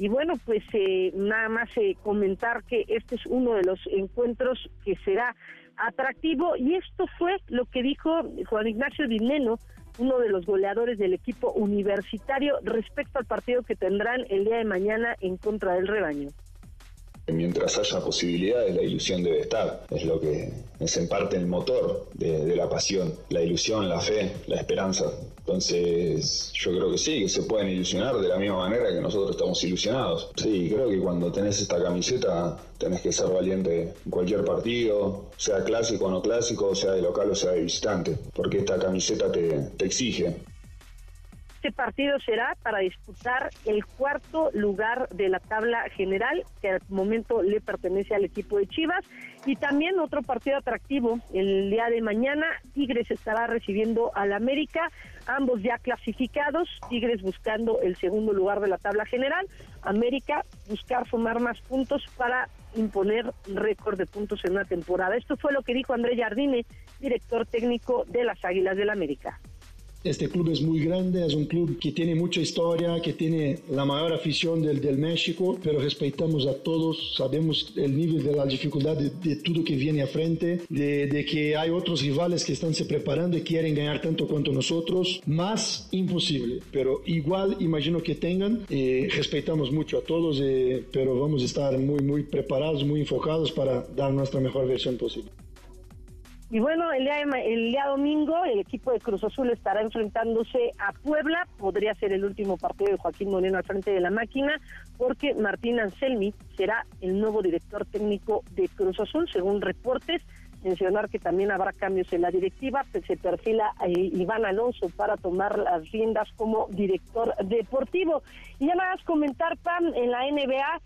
Y bueno, pues eh, nada más eh, comentar que este es uno de los encuentros que será atractivo y esto fue lo que dijo Juan Ignacio Dineno, uno de los goleadores del equipo universitario respecto al partido que tendrán el día de mañana en contra del rebaño. Mientras haya posibilidades, la ilusión debe estar. Es lo que es en parte el motor de, la pasión, la ilusión, la fe, la esperanza. Entonces, yo creo que sí, que se pueden ilusionar de la misma manera que nosotros estamos ilusionados. Sí, creo que cuando tenés esta camiseta tenés que ser valiente en cualquier partido, sea clásico o no clásico, sea de local o sea de visitante, porque esta camiseta te, te exige. Este partido será para disputar el cuarto lugar de la tabla general, que al momento le pertenece al equipo de Chivas. Y también otro partido atractivo, el día de mañana, Tigres estará recibiendo al América, ambos ya clasificados, Tigres buscando el segundo lugar de la tabla general, América buscar sumar más puntos para imponer récord de puntos en una temporada. Esto fue lo que dijo André Jardine, director técnico de las Águilas del América. Este club es muy grande, es un club que tiene mucha historia, que tiene la mayor afición del, del México, pero respetamos a todos, sabemos el nivel de la dificultad de, de todo que viene a frente, de, de, que hay otros rivales que están se preparando y quieren ganar tanto cuanto nosotros, más imposible, pero igual imagino que tengan, eh, respetamos mucho a todos, eh, pero vamos a estar muy, muy preparados, muy enfocados para dar nuestra mejor versión posible. Y bueno, el día, el día domingo el equipo de Cruz Azul estará enfrentándose a Puebla. Podría ser el último partido de Joaquín Moreno al frente de la máquina, porque Martín Anselmi será el nuevo director técnico de Cruz Azul, según reportes. Mencionar que también habrá cambios en la directiva, pues se perfila Iván Alonso para tomar las riendas como director deportivo. Y ya nada más comentar, Pam, en la NBA,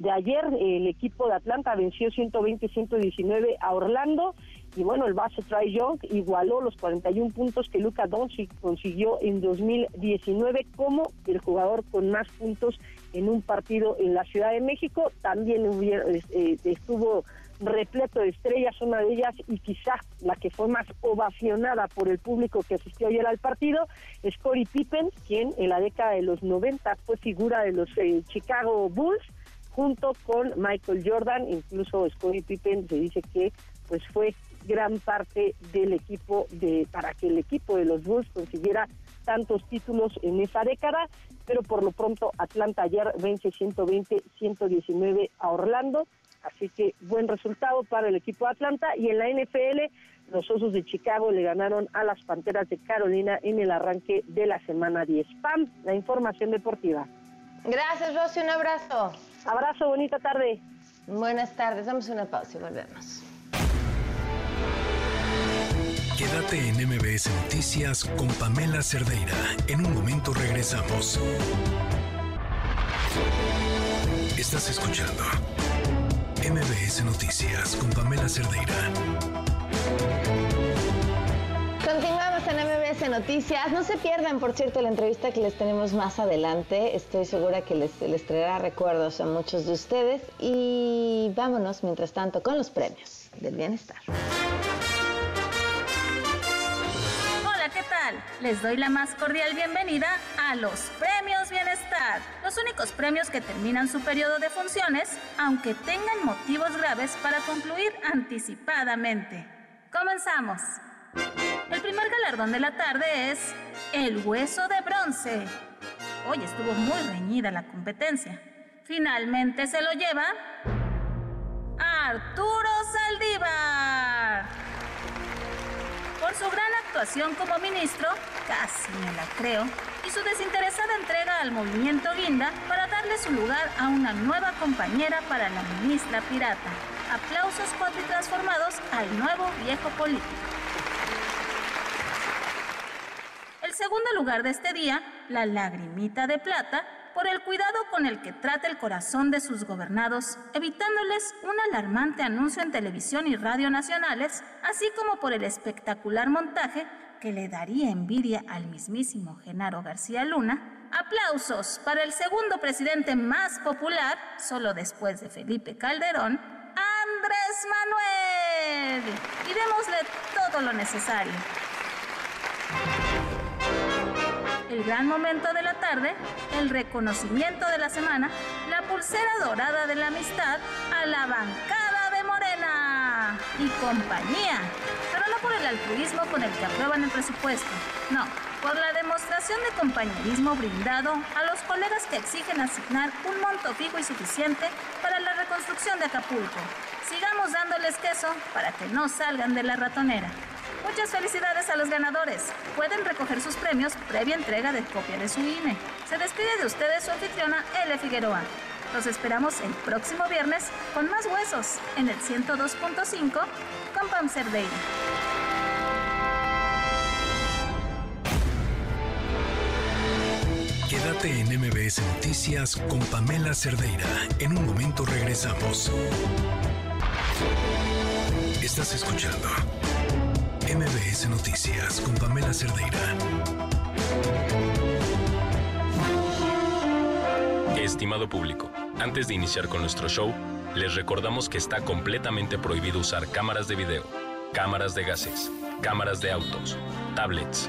de ayer el equipo de Atlanta venció 120-119 a Orlando Y bueno, el base Trae Young igualó los 41 puntos que Luka Doncic consiguió en 2019 como el jugador con más puntos en un partido en la Ciudad de México. También eh, estuvo repleto de estrellas, una de ellas y quizás la que fue más ovacionada por el público que asistió ayer al partido, es Corey Pippen, quien en la década de los 90 fue figura de los eh, Chicago Bulls, junto con Michael Jordan, incluso Scottie Pippen se dice que pues fue gran parte del equipo de para que el equipo de los Bulls consiguiera tantos títulos en esa década, pero por lo pronto Atlanta ayer vence 120-119 a Orlando Así que buen resultado para el equipo de Atlanta. Y en la NFL, los Osos de Chicago le ganaron a las Panteras de Carolina en el arranque de la semana 10. PAM, la información deportiva. Gracias, Rosy. Un abrazo. Abrazo, bonita tarde. Buenas tardes. Damos una pausa y volvemos. Quédate en MBS Noticias con Pamela Cerdeira. En un momento regresamos. Estás escuchando MBS Noticias con Pamela Cerdeira. Continuamos en MBS Noticias. No se pierdan, por cierto, la entrevista que les tenemos más adelante. Estoy segura que les, traerá recuerdos a muchos de ustedes. Y vámonos, mientras tanto, con los premios del bienestar. Les doy la más cordial bienvenida a los Premios Bienestar, los únicos premios que terminan su periodo de funciones, aunque tengan motivos graves para concluir anticipadamente. Comenzamos. El primer galardón de la tarde es el Hueso de Bronce. Hoy estuvo muy reñida la competencia. Finalmente se lo lleva Arturo Saldívar. Su gran actuación como ministro, casi me la creo, y su desinteresada entrega al movimiento Guinda para darle su lugar a una nueva compañera para la ministra pirata. Aplausos transformados al nuevo viejo político. El segundo lugar de este día, la lagrimita de plata, por el cuidado con el que trata el corazón de sus gobernados, evitándoles un alarmante anuncio en televisión y radio nacionales, así como por el espectacular montaje que le daría envidia al mismísimo Genaro García Luna, aplausos para el segundo presidente más popular, solo después de Felipe Calderón, Andrés Manuel. Y démosle todo lo necesario el gran momento de la tarde, el reconocimiento de la semana, la pulsera dorada de la amistad a la bancada de Morena y compañía. Pero no por el altruismo con el que aprueban el presupuesto, no, por la demostración de compañerismo brindado a los colegas que exigen asignar un monto fijo y suficiente para la reconstrucción de Acapulco. Sigamos dándoles queso para que no salgan de la ratonera. Muchas felicidades a los ganadores. Pueden recoger sus premios previa entrega de copia de su INE. Se despide de ustedes su anfitriona L. Figueroa. Los esperamos el próximo viernes con más huesos en el 102.5 con Pam Cerdeira. Quédate en MBS Noticias con Pamela Cerdeira. En un momento regresamos. Estás escuchando MBS Noticias con Pamela Cerdeira. Estimado público, antes de iniciar con nuestro show, les recordamos que está completamente prohibido usar cámaras de video, cámaras de gases, cámaras de autos, tablets,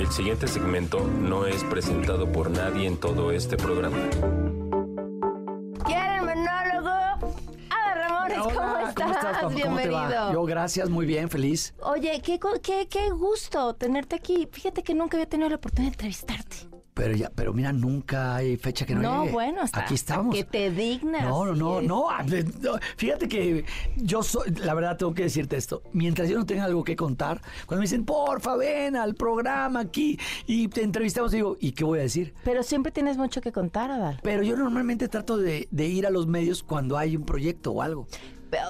El siguiente segmento no es presentado por nadie en todo este programa. Bienvenido. Yo, gracias, muy bien, feliz. Oye, qué, qué, qué gusto tenerte aquí. Fíjate que nunca había tenido la oportunidad de entrevistarte. Pero ya, pero mira, nunca hay fecha que no, No, llegue. bueno, hasta- Aquí estamos. que te dignas. No, no, no, ah, no. Fíjate que yo soy, la verdad tengo que decirte esto. Mientras yo no tenga algo que contar, cuando me dicen, porfa, ven al programa aquí y te entrevistamos, digo, ¿y qué voy a decir? Pero siempre tienes mucho que contar, Adal. Pero yo normalmente trato de, de ir a los medios cuando hay un proyecto o algo.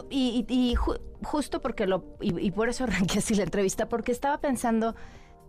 Y, y- y ju- justo porque lo. Y, y por eso arranqué así la entrevista, porque estaba pensando.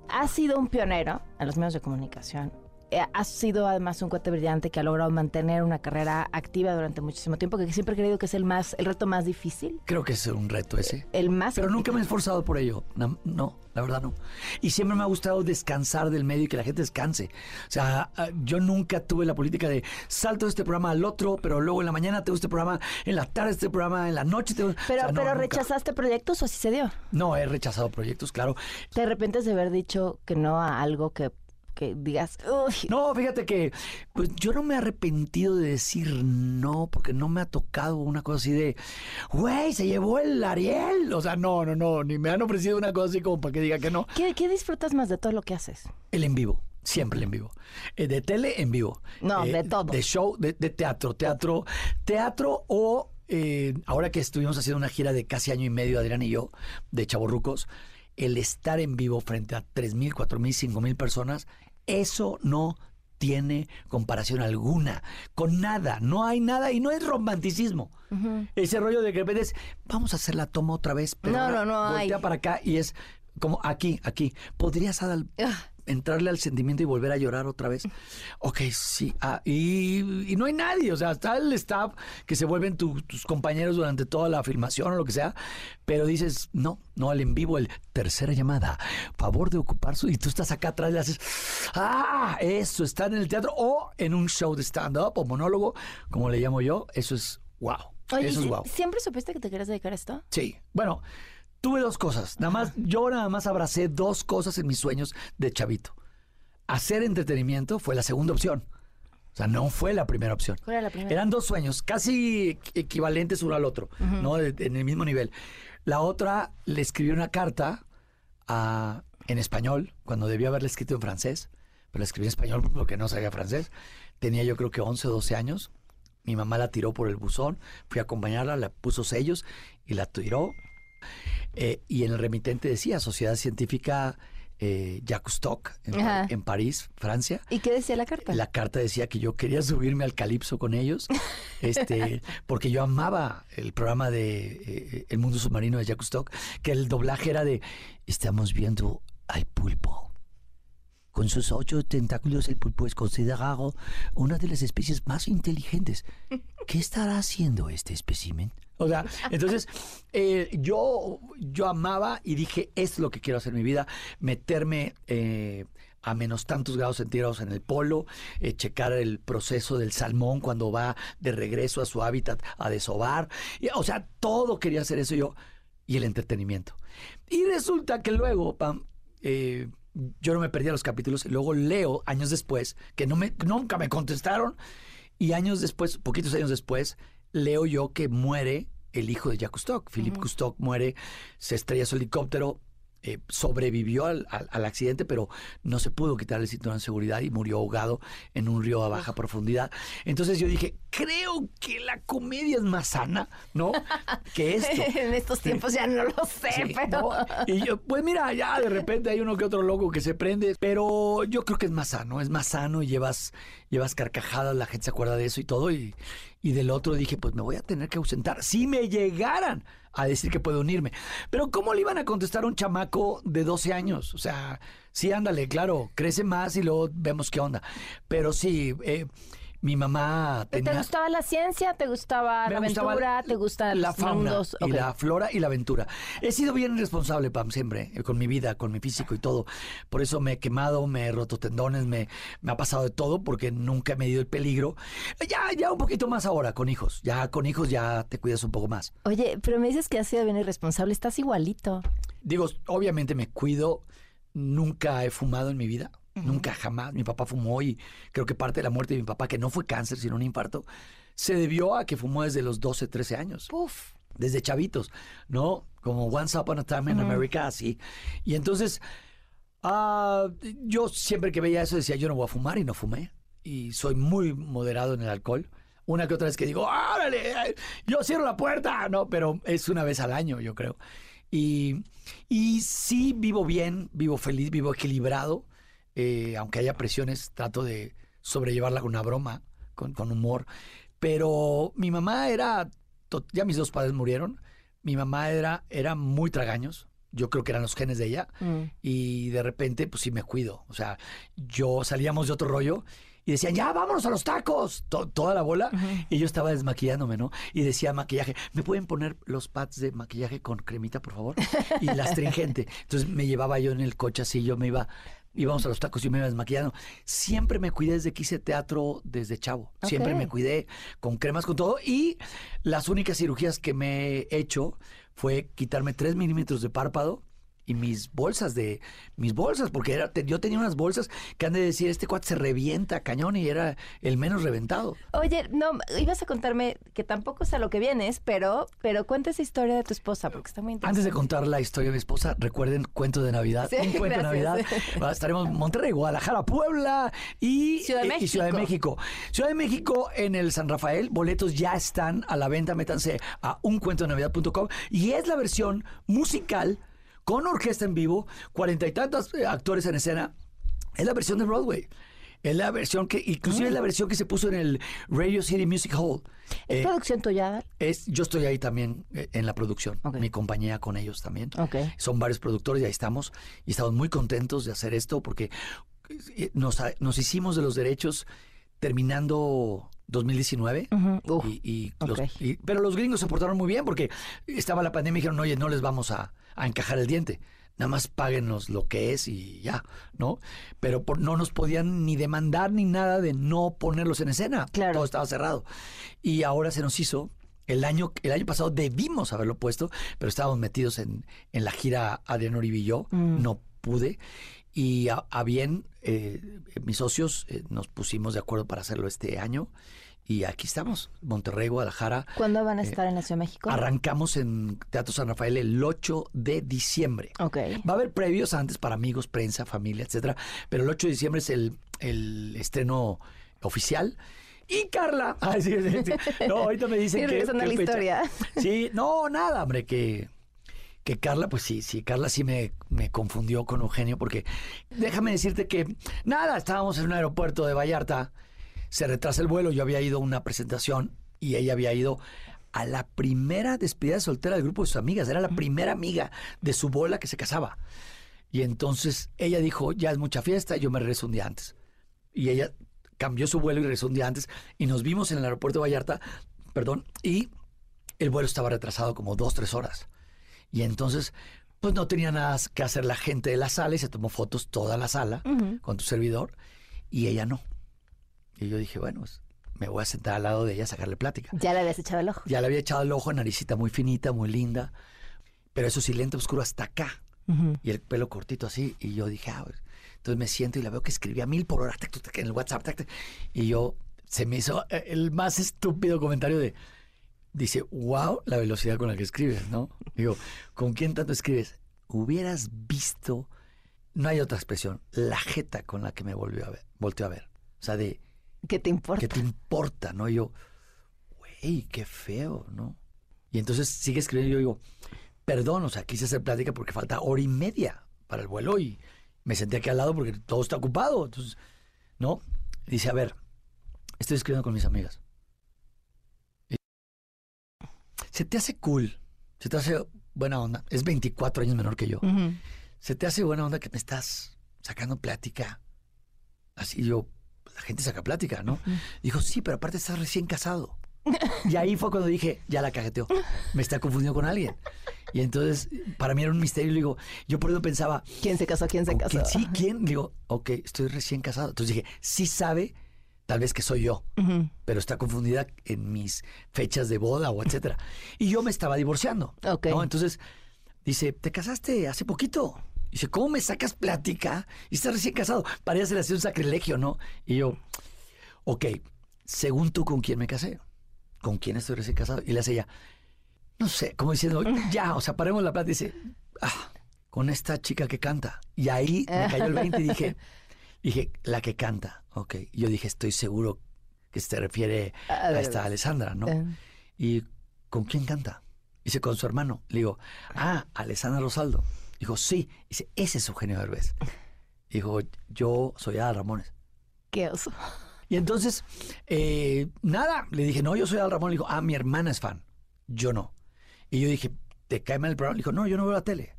Has sido un pionero en los medios de comunicación. Eh, Has sido además un cuate brillante que ha logrado mantener una carrera activa durante muchísimo tiempo, que siempre he creído que es el más, el reto más difícil. Creo que es un reto ese. El más. Pero nunca me he esforzado por ello. No, no, la verdad no. Y siempre me ha gustado descansar del medio y que la gente descanse. O sea, ah, yo nunca tuve la política de salto de este programa al otro, pero luego en la mañana tengo este programa, en la tarde este programa, en la noche tengo... Pero, o sea, no, pero nunca. rechazaste proyectos o así se dio. No, he rechazado proyectos, claro. De repente de haber dicho que no a algo que, que digas, uy, No, fíjate que pues yo no me he arrepentido de decir no, porque no me ha tocado una cosa así de, güey, se llevó el Ariel. O sea, no, no, no, ni me han ofrecido una cosa así como para que diga que no. ¿qué, qué disfrutas más de todo lo que haces? El en vivo, siempre el en vivo. Eh, de tele, en vivo. No, Eh, de todo. De show, de, de teatro, teatro, teatro o eh, ahora que estuvimos haciendo una gira de casi año y medio, Adrián y yo, de Chaborrucos, el estar en vivo frente a 3.000, 4.000, 5.000 personas, eso no tiene comparación alguna, con nada, no hay nada y no es romanticismo. Ese rollo de que de repente es, vamos a hacer la toma otra vez, pero No, no, no voltea hay. para acá y es como aquí, aquí. ¿Podrías Adal, entrarle al sentimiento y volver a llorar otra vez? Ok, sí. Ah, y, y no hay nadie, o sea, está el staff que se vuelven tu- tus compañeros durante toda la filmación o lo que sea, pero dices, no, no, el en vivo, el tercera llamada, favor de ocupar su... Y tú estás acá atrás y le haces, ah, eso, estar en el teatro o en un show de stand-up o monólogo, como le llamo yo, eso es wow. Oye, eso es ¿y wow. ¿siempre supiste que te querías dedicar a esto? Sí, bueno, tuve dos cosas. Nada más, yo nada más abracé dos cosas en mis sueños de chavito. Hacer entretenimiento fue la segunda opción. O sea, no fue la primera opción. ¿Cuál era la primera? Eran dos sueños, casi equivalentes uno al otro. ¿no? En el mismo nivel. La otra, le escribí una carta a- en español, cuando debía haberla escrito en francés, pero la escribí en español porque no sabía francés. Tenía yo creo que 11 o 12 años. Mi mamá la tiró por el buzón, fui a acompañarla, la puso sellos y la tiró. Eh, y en el remitente decía Sociedad Científica eh, Jacques Stock en, París, Francia. ¿Y qué decía la carta? La carta decía que yo quería subirme al calipso con ellos, este, porque yo amaba el programa de eh, El Mundo Submarino de Jacques Stock, que el doblaje era de Estamos viendo al pulpo. Con sus ocho tentáculos, el pulpo es considerado una de las especies más inteligentes. ¿Qué estará haciendo este espécimen? O sea, entonces eh, yo, yo amaba y dije, es lo que quiero hacer en mi vida, meterme eh, a menos tantos grados centígrados en el polo, eh, checar el proceso del salmón cuando va de regreso a su hábitat a desovar. O sea, todo quería hacer eso yo y el entretenimiento. Y resulta que luego, Pam, yo no me perdía los capítulos luego leo años después que nunca me contestaron y años después, poquitos años después, leo yo que muere el hijo de Jacques Cousteau. Philippe Cousteau muere, se estrella su helicóptero, eh, sobrevivió al, al- al accidente, pero no se pudo quitar el cinturón de seguridad y murió ahogado en un río a baja profundidad. Entonces yo dije, creo que la comedia es más sana, ¿no? Que esto. en estos tiempos ya no lo sé, Sí, pero... ¿no? Y yo, pues mira, ya de repente hay uno que otro loco que se prende, pero yo creo que es más sano, es más sano y llevas, llevas carcajadas, la gente se acuerda de eso y todo. Y, y del otro dije, pues me voy a tener que ausentar. Si me llegaran a decir que puedo unirme. Pero ¿cómo le iban a contestar a un chamaco de 12 años? O sea, sí, ándale, claro, crece más y luego vemos qué onda. Pero sí, eh, mi mamá ¿Te tenía... gustaba la ciencia? ¿Te gustaba Me la gustaba aventura? ¿Te gustan la fauna mundos? y la flora y la aventura. He sido bien responsable, Pam, siempre, eh, con mi vida, con mi físico y todo. Por eso me he quemado, me he roto tendones, me, me ha pasado de todo porque nunca he medido el peligro. Eh, Ya, ya un poquito más ahora con hijos. Ya con hijos ya te cuidas un poco más. Oye, pero me dices que has sido bien irresponsable. Estás igualito. Digo, obviamente me cuido. Nunca he fumado en mi vida. Nunca, jamás. Mi papá fumó y creo que parte de la muerte de mi papá, que no fue cáncer, sino un infarto, se debió a que fumó desde los 12, 13 años. Desde chavitos, ¿no? Como Once Upon a Time in. America, así. Y entonces, Ah, yo siempre que veía eso decía, yo no voy a fumar y no fumé. Y soy muy moderado en el alcohol. Una que otra vez que digo, ¡órale! Yo cierro la puerta. No, pero es una vez al año, yo creo. Y, y sí vivo bien, vivo feliz, vivo equilibrado. Eh, aunque haya presiones, trato de sobrellevarla con una broma, con, con humor. Pero mi mamá era, ya mis dos padres murieron. Mi mamá era, era muy tragaños. Yo creo que eran los genes de ella. Y de repente, pues sí me cuido. O sea, yo salíamos de otro rollo y decían, ya, vámonos a los tacos. To- toda la bola. Y yo estaba desmaquillándome, ¿no? Y decía maquillaje, ¿me pueden poner los pads de maquillaje con cremita, por favor? Y la astringente. Entonces me llevaba yo en el coche así, yo me iba, íbamos a los tacos y yo me iba desmaquillando. Siempre me cuidé desde que hice teatro desde chavo. Siempre me cuidé con cremas, con todo. Y las únicas cirugías que me he hecho fue quitarme 3 milímetros de párpado y mis bolsas de mis bolsas porque era te- yo tenía unas bolsas que han de decir este cuate se revienta cañón y era el menos reventado Oye, no, ibas a contarme que tampoco sé a lo que vienes, pero, pero cuenta esa historia de tu esposa, porque está muy interesante. antes de contar la historia de mi esposa recuerden cuento de navidad Sí, un cuento de navidad estaremos en Monterrey Guadalajara Puebla y Ciudad de y- y Ciudad de México. México Ciudad de México en el San Rafael boletos ya están a la venta métanse a uncuentodenavidad.com y es la versión musical con orquesta en vivo, cuarenta y tantos eh, actores en escena. Es la versión de Broadway. Es la versión que, inclusive es la versión que se puso en el Radio City Music Hall. ¿Es Eh, producción tuya? es, yo estoy ahí también eh, en la producción, mi compañía con ellos también. Son varios productores y ahí estamos. Y estamos muy contentos de hacer esto porque nos hicimos de los derechos terminando 2019. y, y los- y- pero los gringos se portaron muy bien porque estaba la pandemia y dijeron, oye, no les vamos a, a encajar el diente. Nada más páguenos lo que es y ya, ¿no? Pero por- no nos podían ni demandar ni nada de no ponerlos en escena. Todo estaba cerrado. Y ahora se nos hizo. El año, el año pasado debimos haberlo puesto, pero estábamos metidos en, en la gira Adrián Uribe y yo. Mm. No pude. Y a, a bien, eh, mis socios eh, nos pusimos de acuerdo para hacerlo este año. Y aquí estamos, Monterrey, Guadalajara. ¿Cuándo van a Eh, estar en la Ciudad de México? Arrancamos en Teatro San Rafael el 8 de diciembre. Ok. Va a haber previos antes para amigos, prensa, familia, etcétera. Pero el 8 de diciembre es el, el estreno oficial. Y Carla. Ay, sí, sí, sí. No, ahorita me dicen que. la fecha. historia. Sí, no, nada, hombre, que. Que Carla, pues sí, sí, Carla sí me, me confundió con Eugenio, porque déjame decirte que, nada, estábamos en un aeropuerto de Vallarta, se retrasa el vuelo, yo había ido a una presentación y ella había ido a la primera despedida soltera del grupo de sus amigas, era la primera amiga de su bola que se casaba. Y entonces ella dijo, ya es mucha fiesta, yo me regreso un día antes. Y ella cambió su vuelo y regresó un día antes y nos vimos en el aeropuerto de Vallarta, perdón, y el vuelo estaba retrasado como dos, tres horas. Y entonces, pues no tenía nada que hacer la gente de la sala y se tomó fotos toda la sala con tu servidor y ella no. Y yo dije, bueno, pues, me voy a sentar al lado de ella a sacarle plática. Ya le habías echado el ojo. Ya le había echado el ojo, naricita muy finita, muy linda, pero eso sí, lente oscuro hasta acá. Y el pelo cortito así. Y yo dije, ah, pues. entonces me siento y la veo que escribía mil por hora tac, en el WhatsApp. tac, y yo, se me hizo eh, el más estúpido comentario de, dice, wow, la velocidad con la que escribes, ¿no? Digo, ¿con quién tanto escribes? Hubieras visto, no hay otra expresión, la jeta con la que me volvió a ver, volteó a ver. O sea, de... ¿Qué te importa? ¿Qué te importa, no? Y yo, güey, qué feo, ¿no? Y entonces sigue escribiendo y yo digo, perdón, o sea, quise hacer plática porque falta hora y media para el vuelo y me senté aquí al lado porque todo está ocupado. Entonces, ¿no? Dice, a ver, estoy escribiendo con mis amigas. Se te hace cool, se te hace buena onda. Es 24 años menor que yo. Se te hace buena onda que me estás sacando plática. Así yo, la gente saca plática, ¿no? Dijo, sí, pero aparte estás recién casado. Y ahí fue cuando dije, ya la cajeteó. Me está confundiendo con alguien. Y entonces, para mí era un misterio. Digo, yo por eso pensaba. ¿Quién se casó? ¿Quién se ¿con casó? quién? Sí, ¿quién? Digo, ok, estoy recién casado. Entonces dije, sí sabe, tal vez que soy yo, pero está confundida en mis fechas de boda o etcétera. Y yo me estaba divorciando. ¿no? Entonces, dice, ¿te casaste hace poquito? Dice, ¿cómo me sacas plática? Y estás recién casado. Parecía ser así un sacrilegio, ¿no? Y yo, ok, según tú, ¿con quién me casé? ¿Con quién estoy recién casado? Y le hace ella, no sé, como diciendo, ya, o sea, paremos la plática. Y dice, ah, con esta chica que canta. Y ahí me cayó el 20 y dije, dije, la que canta. Ok. Yo dije, estoy seguro que se refiere A a, esta Alessandra, ¿no? eh. ¿Y con quién canta? Dice, con su hermano. Le digo, ah, Alessandra Rosaldo. Dijo, sí. Dice, ese es Eugenio Derbez. Dijo, yo soy Adal Ramones. Qué oso. Y entonces, eh, nada, le dije, no, yo soy Adal Ramón. Le dijo, ah, mi hermana es fan. Yo no. Y yo dije, ¿te cae mal el programa? Le dijo, no, yo no veo la tele.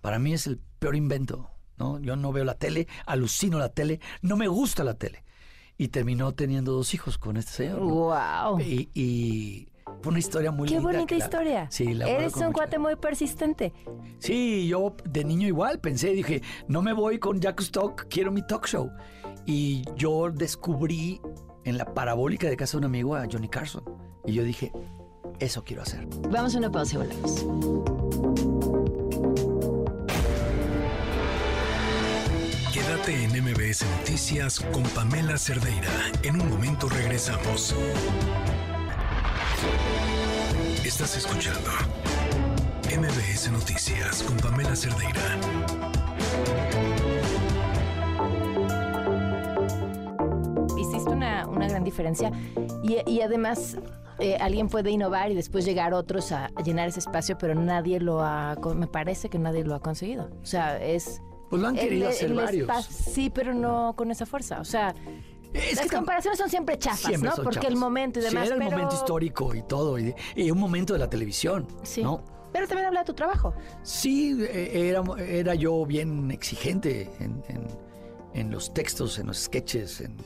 Para mí es el peor invento, ¿no? Yo no veo la tele, alucino la tele, no me gusta la tele. Y terminó teniendo dos hijos con este señor. ¿no? Wow. Y, y fue una historia muy Qué linda. bonita que la- historia. sí, la Eres un cuate muy persistente. Sí, yo de niño igual pensé, dije, no me voy con Jack Stock, quiero mi talk show. Y yo descubrí en la parabólica de casa de un amigo a Johnny Carson. Y yo dije, eso quiero hacer. Vamos a una pausa y volvemos. Quédate en MBS Noticias con Pamela Cerdeira. En un momento regresamos. Estás escuchando MBS Noticias con Pamela Cerdeira. Hiciste una, una gran diferencia y, y además eh, alguien puede innovar y después llegar otros a, llenar ese espacio, pero nadie lo ha, me parece que nadie lo ha conseguido. O sea, es... Pues lo han el- querido hacer el varios. Sí, pero no con esa fuerza. O sea, Es las que comparaciones son siempre chafas, Siempre ¿no? son Porque el momento y Sí, demás, era el pero... momento histórico y todo, y, y un momento de la televisión, Sí. ¿no? Pero también habla de tu trabajo. Sí, eh, era, era yo bien exigente en, en- en los textos, en los sketches, en,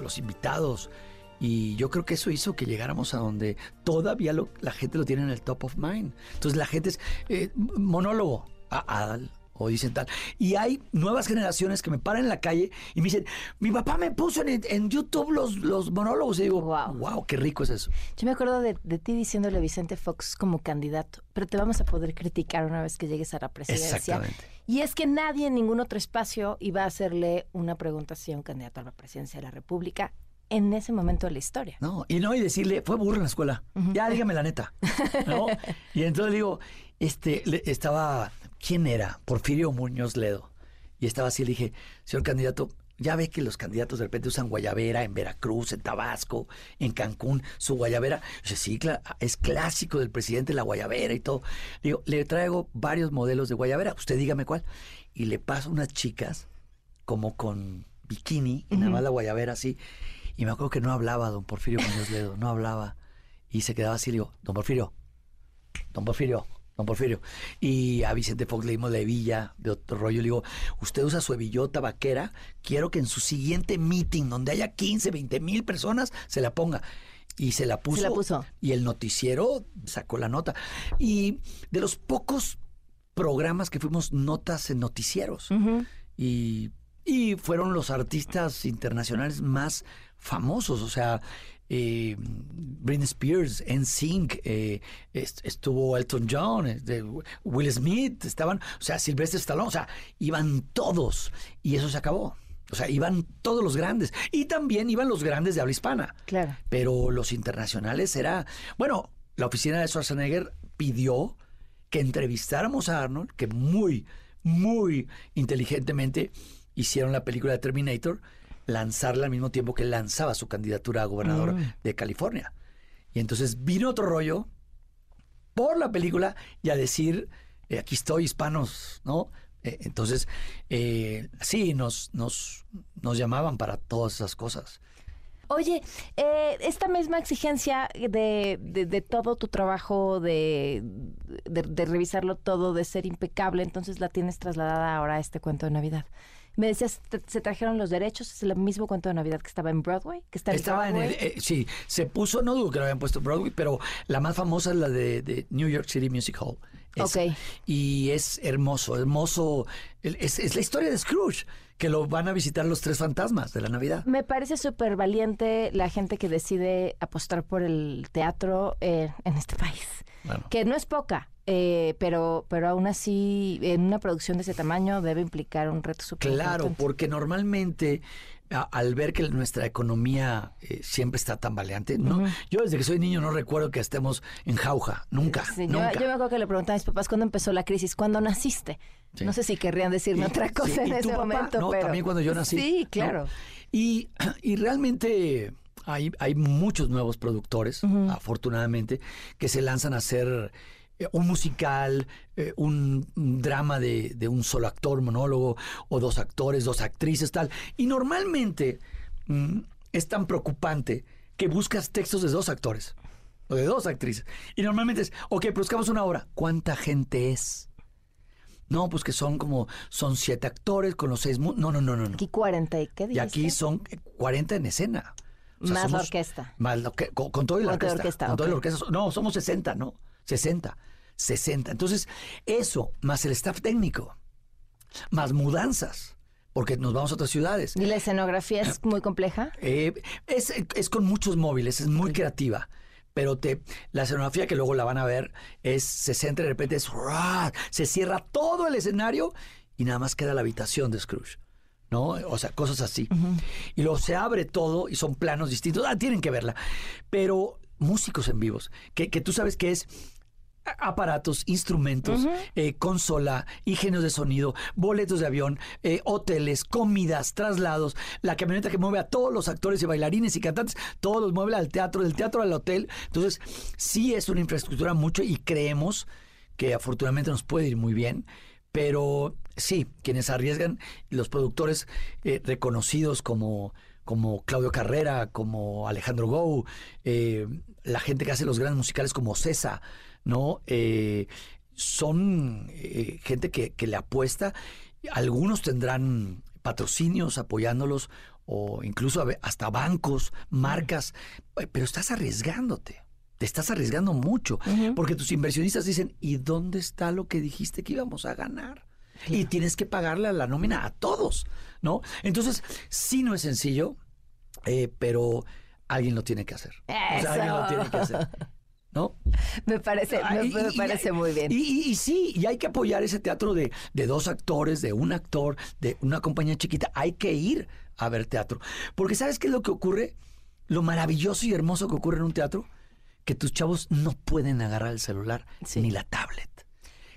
los invitados. Y yo creo que eso hizo que llegáramos a donde todavía lo- la gente lo tiene en el top of mind. Entonces la gente es eh, monólogo, a- Adal, o dicen tal. Y hay nuevas generaciones que me paran en la calle y me dicen, mi papá me puso en, en YouTube los, los monólogos. Y digo, wow. qué rico es eso. Yo me acuerdo de, de ti diciéndole a Vicente Fox como candidato, pero te vamos a poder criticar una vez que llegues a la presidencia. Exactamente. Y es que nadie en ningún otro espacio iba a hacerle una pregunta a un candidato a la presidencia de la República en ese momento de la historia. No, y no, y decirle, fue burro en la escuela. Ya dígame la neta. ¿no? y entonces digo, este, le- estaba, ¿quién era? Porfirio Muñoz Ledo. Y estaba así, le dije, señor candidato, ya ve que los candidatos de repente usan guayabera en Veracruz, en Tabasco, en Cancún, su guayabera. Dice, sí, es clásico del presidente la guayabera y todo. Digo, le traigo varios modelos de guayabera, usted dígame cuál. Y le paso unas chicas como con bikini y nada más la guayabera así. Y me acuerdo que no hablaba don Porfirio Muñoz Ledo, no hablaba. Y se quedaba así, le digo, don Porfirio, don Porfirio, don Porfirio. Y a Vicente Fox le dimos la hebilla de otro rollo. Le digo, usted usa su hebillota vaquera, quiero que en su siguiente meeting, donde haya 15, 20 mil personas, se la ponga. Y se la puso. la puso. Y el noticiero sacó la nota. Y de los pocos programas que fuimos notas en noticieros. y, y fueron los artistas internacionales más famosos. O sea, eh, Britney Spears, NSYNC, eh, est- estuvo Elton John, este, Will Smith, estaban, o sea, Sylvester Stallone, o sea, iban todos. Y eso se acabó. O sea, iban todos los grandes. Y también iban los grandes de habla hispana. Claro. Pero los internacionales era. Bueno, la oficina de Schwarzenegger pidió que entrevistáramos a Arnold, que muy, muy inteligentemente hicieron la película de Terminator, lanzarla al mismo tiempo que lanzaba su candidatura a gobernador Mm. de California. Y entonces vino otro rollo por la película y a decir, eh, aquí estoy, hispanos, ¿no? Eh, entonces, eh, sí, nos, nos, nos llamaban para todas esas cosas. Oye, eh, esta misma exigencia de, de- de todo tu trabajo, de, de- de revisarlo todo, de ser impecable, entonces la tienes trasladada ahora a este cuento de Navidad. Me decías, se trajeron los derechos, es el mismo cuento de Navidad que estaba en Broadway, que está Estaba en el, eh, sí, se puso, no dudo que lo habían puesto en Broadway, pero la más famosa es la de, de New York City Music Hall. Ok. Y es hermoso, hermoso. Es, es la historia de Scrooge, que lo van a visitar los tres fantasmas de la Navidad. Me parece súper valiente la gente que decide apostar por el teatro eh, en este país. Bueno. Que no es poca, eh, pero, pero aún así, en una producción de ese tamaño debe implicar un reto súper Claro, importante. porque normalmente a- al ver que nuestra economía eh, siempre está tambaleante, no, yo desde que soy niño no recuerdo que estemos en jauja, nunca, Sí, yo, nunca. yo me acuerdo que le preguntaba a mis papás cuándo empezó la crisis, cuándo naciste. No sé si querrían decirme Y- otra sí, cosa en ¿y tu ese papá? momento, No, pero también cuando yo nací. Sí, ¿no? claro. Y, y realmente hay, hay muchos nuevos productores, afortunadamente, que se lanzan a hacer un musical, eh, un, un drama de, de un solo actor, monólogo, o dos actores, dos actrices, tal. Y normalmente mm, es tan preocupante que buscas textos de dos actores o de dos actrices. Y normalmente es, ok, buscamos una hora. ¿Cuánta gente es? No, pues que son como, son siete actores con los seis... No, no, no, no. no. Aquí 40 y qué Y dijiste? aquí son 40 en escena. O sea, Más la orquesta. Más orque- con, con todo y la orquesta. orquesta, con toda la ok. orquesta. No, somos 60, ¿no? 60. 60. Entonces, eso, más el staff técnico, más mudanzas, porque nos vamos a otras ciudades. ¿Y la escenografía es muy compleja? Eh, es, es con muchos móviles, es muy creativa. Pero te, la escenografía que luego la van a ver es, se centra y de repente es, se cierra todo el escenario y nada más queda la habitación de Scrooge. ¿No? O sea, cosas así. Y luego se abre todo y son planos distintos. Ah, tienen que verla. Pero músicos en vivos, que, que tú sabes que es aparatos, instrumentos, eh, consola, ingenios de sonido, boletos de avión, eh, hoteles, comidas, traslados, la camioneta que mueve a todos los actores y bailarines y cantantes, todos los mueve al teatro, del teatro al hotel. Entonces, sí es una infraestructura mucho y creemos que afortunadamente nos puede ir muy bien, pero sí, quienes arriesgan, los productores eh, reconocidos como, como Claudio Carrera, como Alejandro Gou, la gente que hace los grandes musicales como César, ¿no? Eh, son eh, gente que, que le apuesta. Algunos tendrán patrocinios apoyándolos o incluso hasta bancos, marcas, eh, pero estás arriesgándote. Te estás arriesgando mucho, porque tus inversionistas dicen, ¿y dónde está lo que dijiste que íbamos a ganar? Y tienes que pagarle a la nómina a todos, ¿no? Entonces, sí no es sencillo, eh, pero alguien lo tiene que hacer. O sea, alguien lo tiene que hacer. ¿No? Me parece, me, y- me y- parece y- muy bien. Y, y- sí, y hay que apoyar ese teatro de, de dos actores, de un actor, de una compañía chiquita. Hay que ir a ver teatro. Porque ¿sabes qué es lo que ocurre? Lo maravilloso y hermoso que ocurre en un teatro, que tus chavos no pueden agarrar el celular ni la tablet.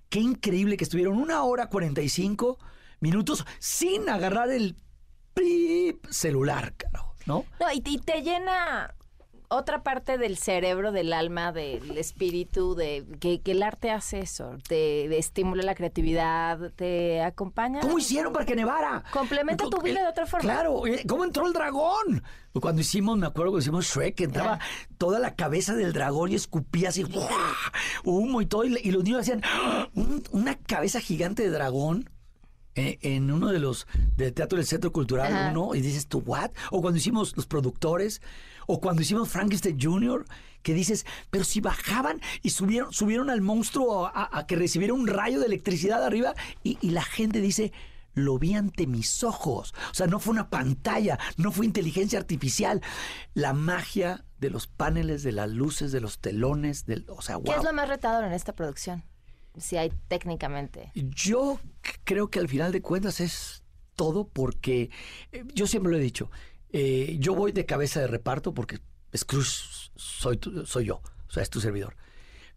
Qué increíble que estuvieron una hora 45 minutos sin agarrar el celular, carajo, ¿no? No, y te llena otra parte del cerebro, del alma, del espíritu, de que, que el arte hace eso, te, te estimula la creatividad, te acompaña. ¿Cómo hicieron para que nevara? Complementa tu vida de otra forma. Claro, eh, ¿cómo entró el dragón? Cuando hicimos, me acuerdo que hicimos Shrek, que entraba toda la cabeza del dragón y escupía así, ¡guau! humo y todo, y, y los niños hacían ¡ah! "Un- una cabeza gigante de dragón. eh, En uno de los del Teatro del Centro Cultural, Ajá. uno, y dices tú, ¿what? O cuando hicimos los productores, o cuando hicimos Frankenstein Jr., que dices, pero si bajaban y subieron, subieron al monstruo a, a que recibiera un rayo de electricidad arriba, y, y la gente dice, lo vi ante mis ojos. O sea, no fue una pantalla, no fue inteligencia artificial. La magia de los paneles, de las luces, de los telones, del, o sea, ¿Qué wow. es lo más retador en esta producción? Si hay técnicamente. Yo creo que al final de cuentas es todo porque eh, yo siempre lo he dicho. Eh, yo voy de cabeza de reparto porque Scrooge soy, tu- soy yo, o sea, es tu servidor.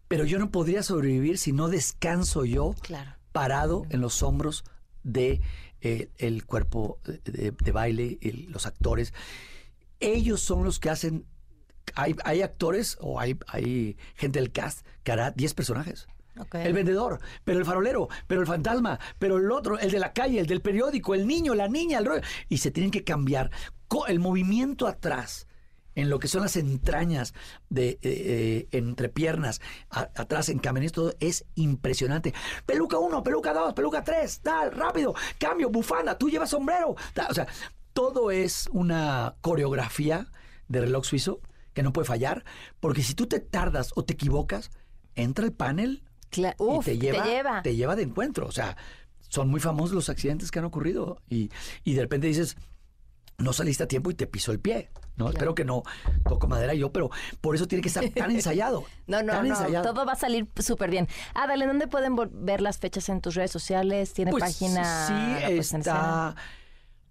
Pero yo no podría sobrevivir si no descanso yo Claro. parado en los hombros de eh, el cuerpo de, de baile, el- los actores. Ellos son los que hacen. Hay, hay actores o hay, hay gente del cast que hará 10 personajes. El vendedor, pero el farolero, pero el fantasma, pero el otro, el de la calle, el del periódico, el niño, la niña, el rollo. Y se tienen que cambiar. El movimiento atrás, en lo que son las entrañas de eh, eh, entre piernas, a- atrás en camiones, todo es impresionante. Peluca uno, peluca dos, peluca tres, tal, rápido, cambio, bufanda, tú llevas sombrero. tal. O sea, todo es una coreografía de reloj suizo que no puede fallar, porque si tú te tardas o te equivocas, entra el panel y te te lleva, lleva. te lleva de encuentro. O sea, son muy famosos los accidentes que han ocurrido y, y de repente dices, no saliste a tiempo y te pisó el pie. No, espero que no toco madera yo, pero por eso tiene que estar tan ensayado. No, no, tan no, ensayado. todo va a salir súper bien. Adale, ¿dónde pueden ver las fechas en tus redes sociales? ¿Tiene Pues, página? Sí, en está.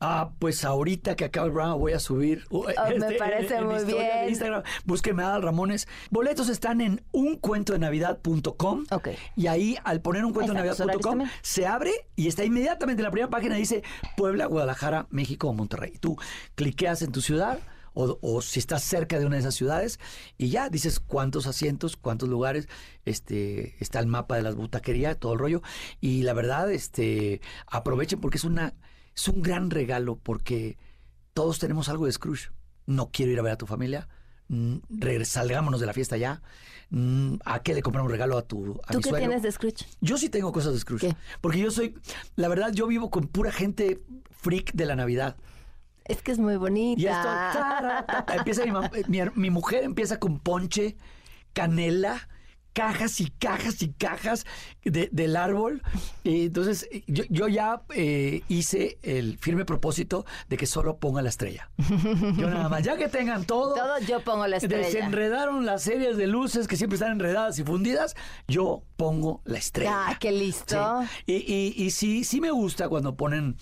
Ah, pues ahorita que acaba el programa voy a subir. uh, Oh, me este, parece en mi muy historia de bien. Instagram. Búsquenme a Adal Ramones. Boletos están en uncuentodenavidad.com. Ok. Y ahí, al poner uncuentodenavidad.com, se abre y está inmediatamente en la primera página. Dice Puebla, Guadalajara, México o Monterrey. Tú cliqueas en tu ciudad. O, o si estás cerca de una de esas ciudades y ya dices cuántos asientos, cuántos lugares, este está el mapa de las butaquerías, todo el rollo y la verdad, este aprovechen porque es una es un gran regalo porque todos tenemos algo de Scrooge. No quiero ir a ver a tu familia. mm, Salgámonos de la fiesta ya. mm, ¿A qué le compramos regalo a tu a ¿Tú mi qué suegro? tienes de Scrooge? Yo sí tengo cosas de Scrooge. Porque yo soy, la verdad, yo vivo con pura gente freak de la Navidad. Es que es muy bonita. Y esto, empieza mi, mam- mi, mi mujer empieza con ponche, canela, cajas y cajas y cajas de- del árbol. Y entonces yo, yo ya eh, hice el firme propósito de que solo ponga la estrella. Yo nada más, ya que tengan todo. Todo yo pongo la estrella. Desenredaron las series de luces que siempre están enredadas y fundidas. Yo pongo la estrella. Ah, qué listo. Sí. Y, y, y sí, sí me gusta cuando ponen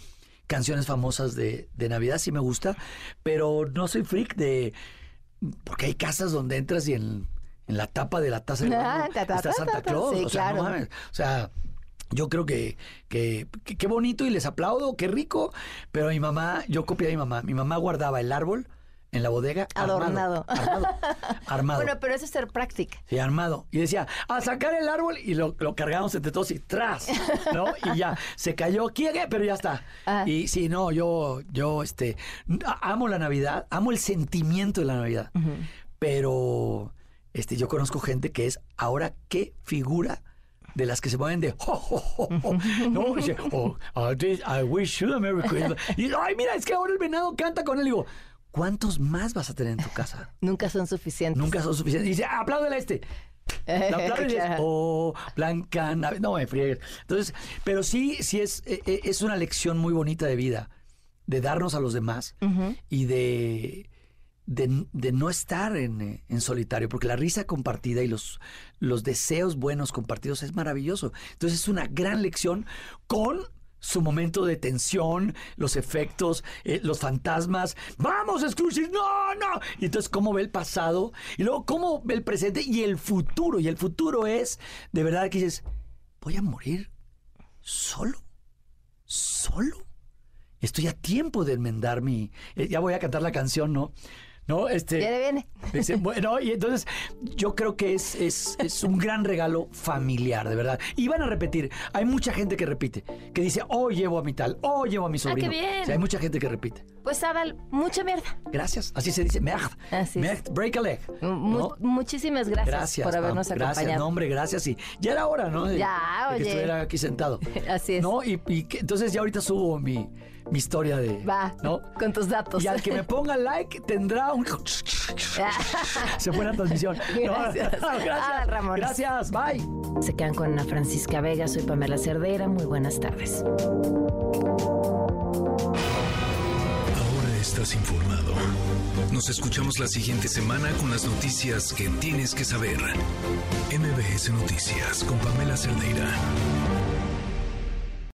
canciones famosas de, de Navidad, sí me gusta, pero no soy freak de... Porque hay casas donde entras y en, en la tapa de la taza Ah, baño ta, está ta, Santa ta, ta. Claus. Sí, o sea, no claro. mames. O sea, yo creo que, que, que- qué bonito y les aplaudo, qué rico, pero mi mamá, yo copié a mi mamá. Mi mamá guardaba el árbol en la bodega Adornado. Armado. Armado. armado. Bueno, pero eso es ser práctica. Sí, armado. Y decía, a sacar el árbol y lo, lo cargamos entre todos y tras, ¿no? Y ya, se cayó, ¿quiere? Pero ya está. Ah. Y sí, no, yo, yo, este, amo la Navidad, amo el sentimiento de la Navidad. Pero, este, yo conozco gente que es, ahora, ¿qué figura? De las que se mueven de, "Jo, jo, jo, jo", no, dice, "Oh, I wish you a Merry Christmas. Y, ay, mira, es que ahora el venado canta con él. Digo, ¿cuántos más vas a tener en tu casa? Nunca son suficientes. Nunca son suficientes. Y dice, apláudele a este. Aplaudes y Claro. oh, Blanca Nave-". No me friegues. Entonces, pero sí, sí es, eh, eh, es una lección muy bonita de vida, de darnos a los demás y de, de, no estar en, eh, en solitario, porque la risa compartida y los, los deseos buenos compartidos es maravilloso. Entonces es una gran lección con su momento de tensión, los efectos, eh, los fantasmas. ¡Vamos, Scrooge! ¡No, no! Y entonces, cómo ve el pasado, y luego cómo ve el presente y el futuro. Y el futuro es, de verdad, que dices, voy a morir solo, solo. Estoy a tiempo de enmendar mi... eh, ya voy a cantar la canción, ¿no? ¿No? Este, Viene, viene. Dice, bueno, y entonces yo creo que es, es, es un gran regalo familiar, de verdad. Y van a repetir. Hay mucha gente que repite, que dice, oh, llevo a mi tal, oh, llevo a mi sobrino. Ah, qué bien. O sea, hay mucha gente que repite. Pues Adal, mucha mierda. Gracias. Así se dice, merd. Así. Merd, break a leg. Muchísimas gracias, Gracias por habernos. Gracias, acompañado. no, hombre, gracias. Y ya era hora, ¿no? De- Ya, de que oye. estuviera aquí sentado. Así es. ¿No? Y, y que- entonces ya ahorita subo mi, mi historia de... Va, ¿no? con tus datos. Y al que me ponga like tendrá un... Se fue la transmisión. No, Gracias. gracias. Adal Ramones. Gracias, bye. Se quedan con Ana Francisca Vega, soy Pamela Cerdeira, muy buenas tardes. Ahora estás informado. Nos escuchamos la siguiente semana con las noticias que tienes que saber. MBS Noticias con Pamela Cerdeira.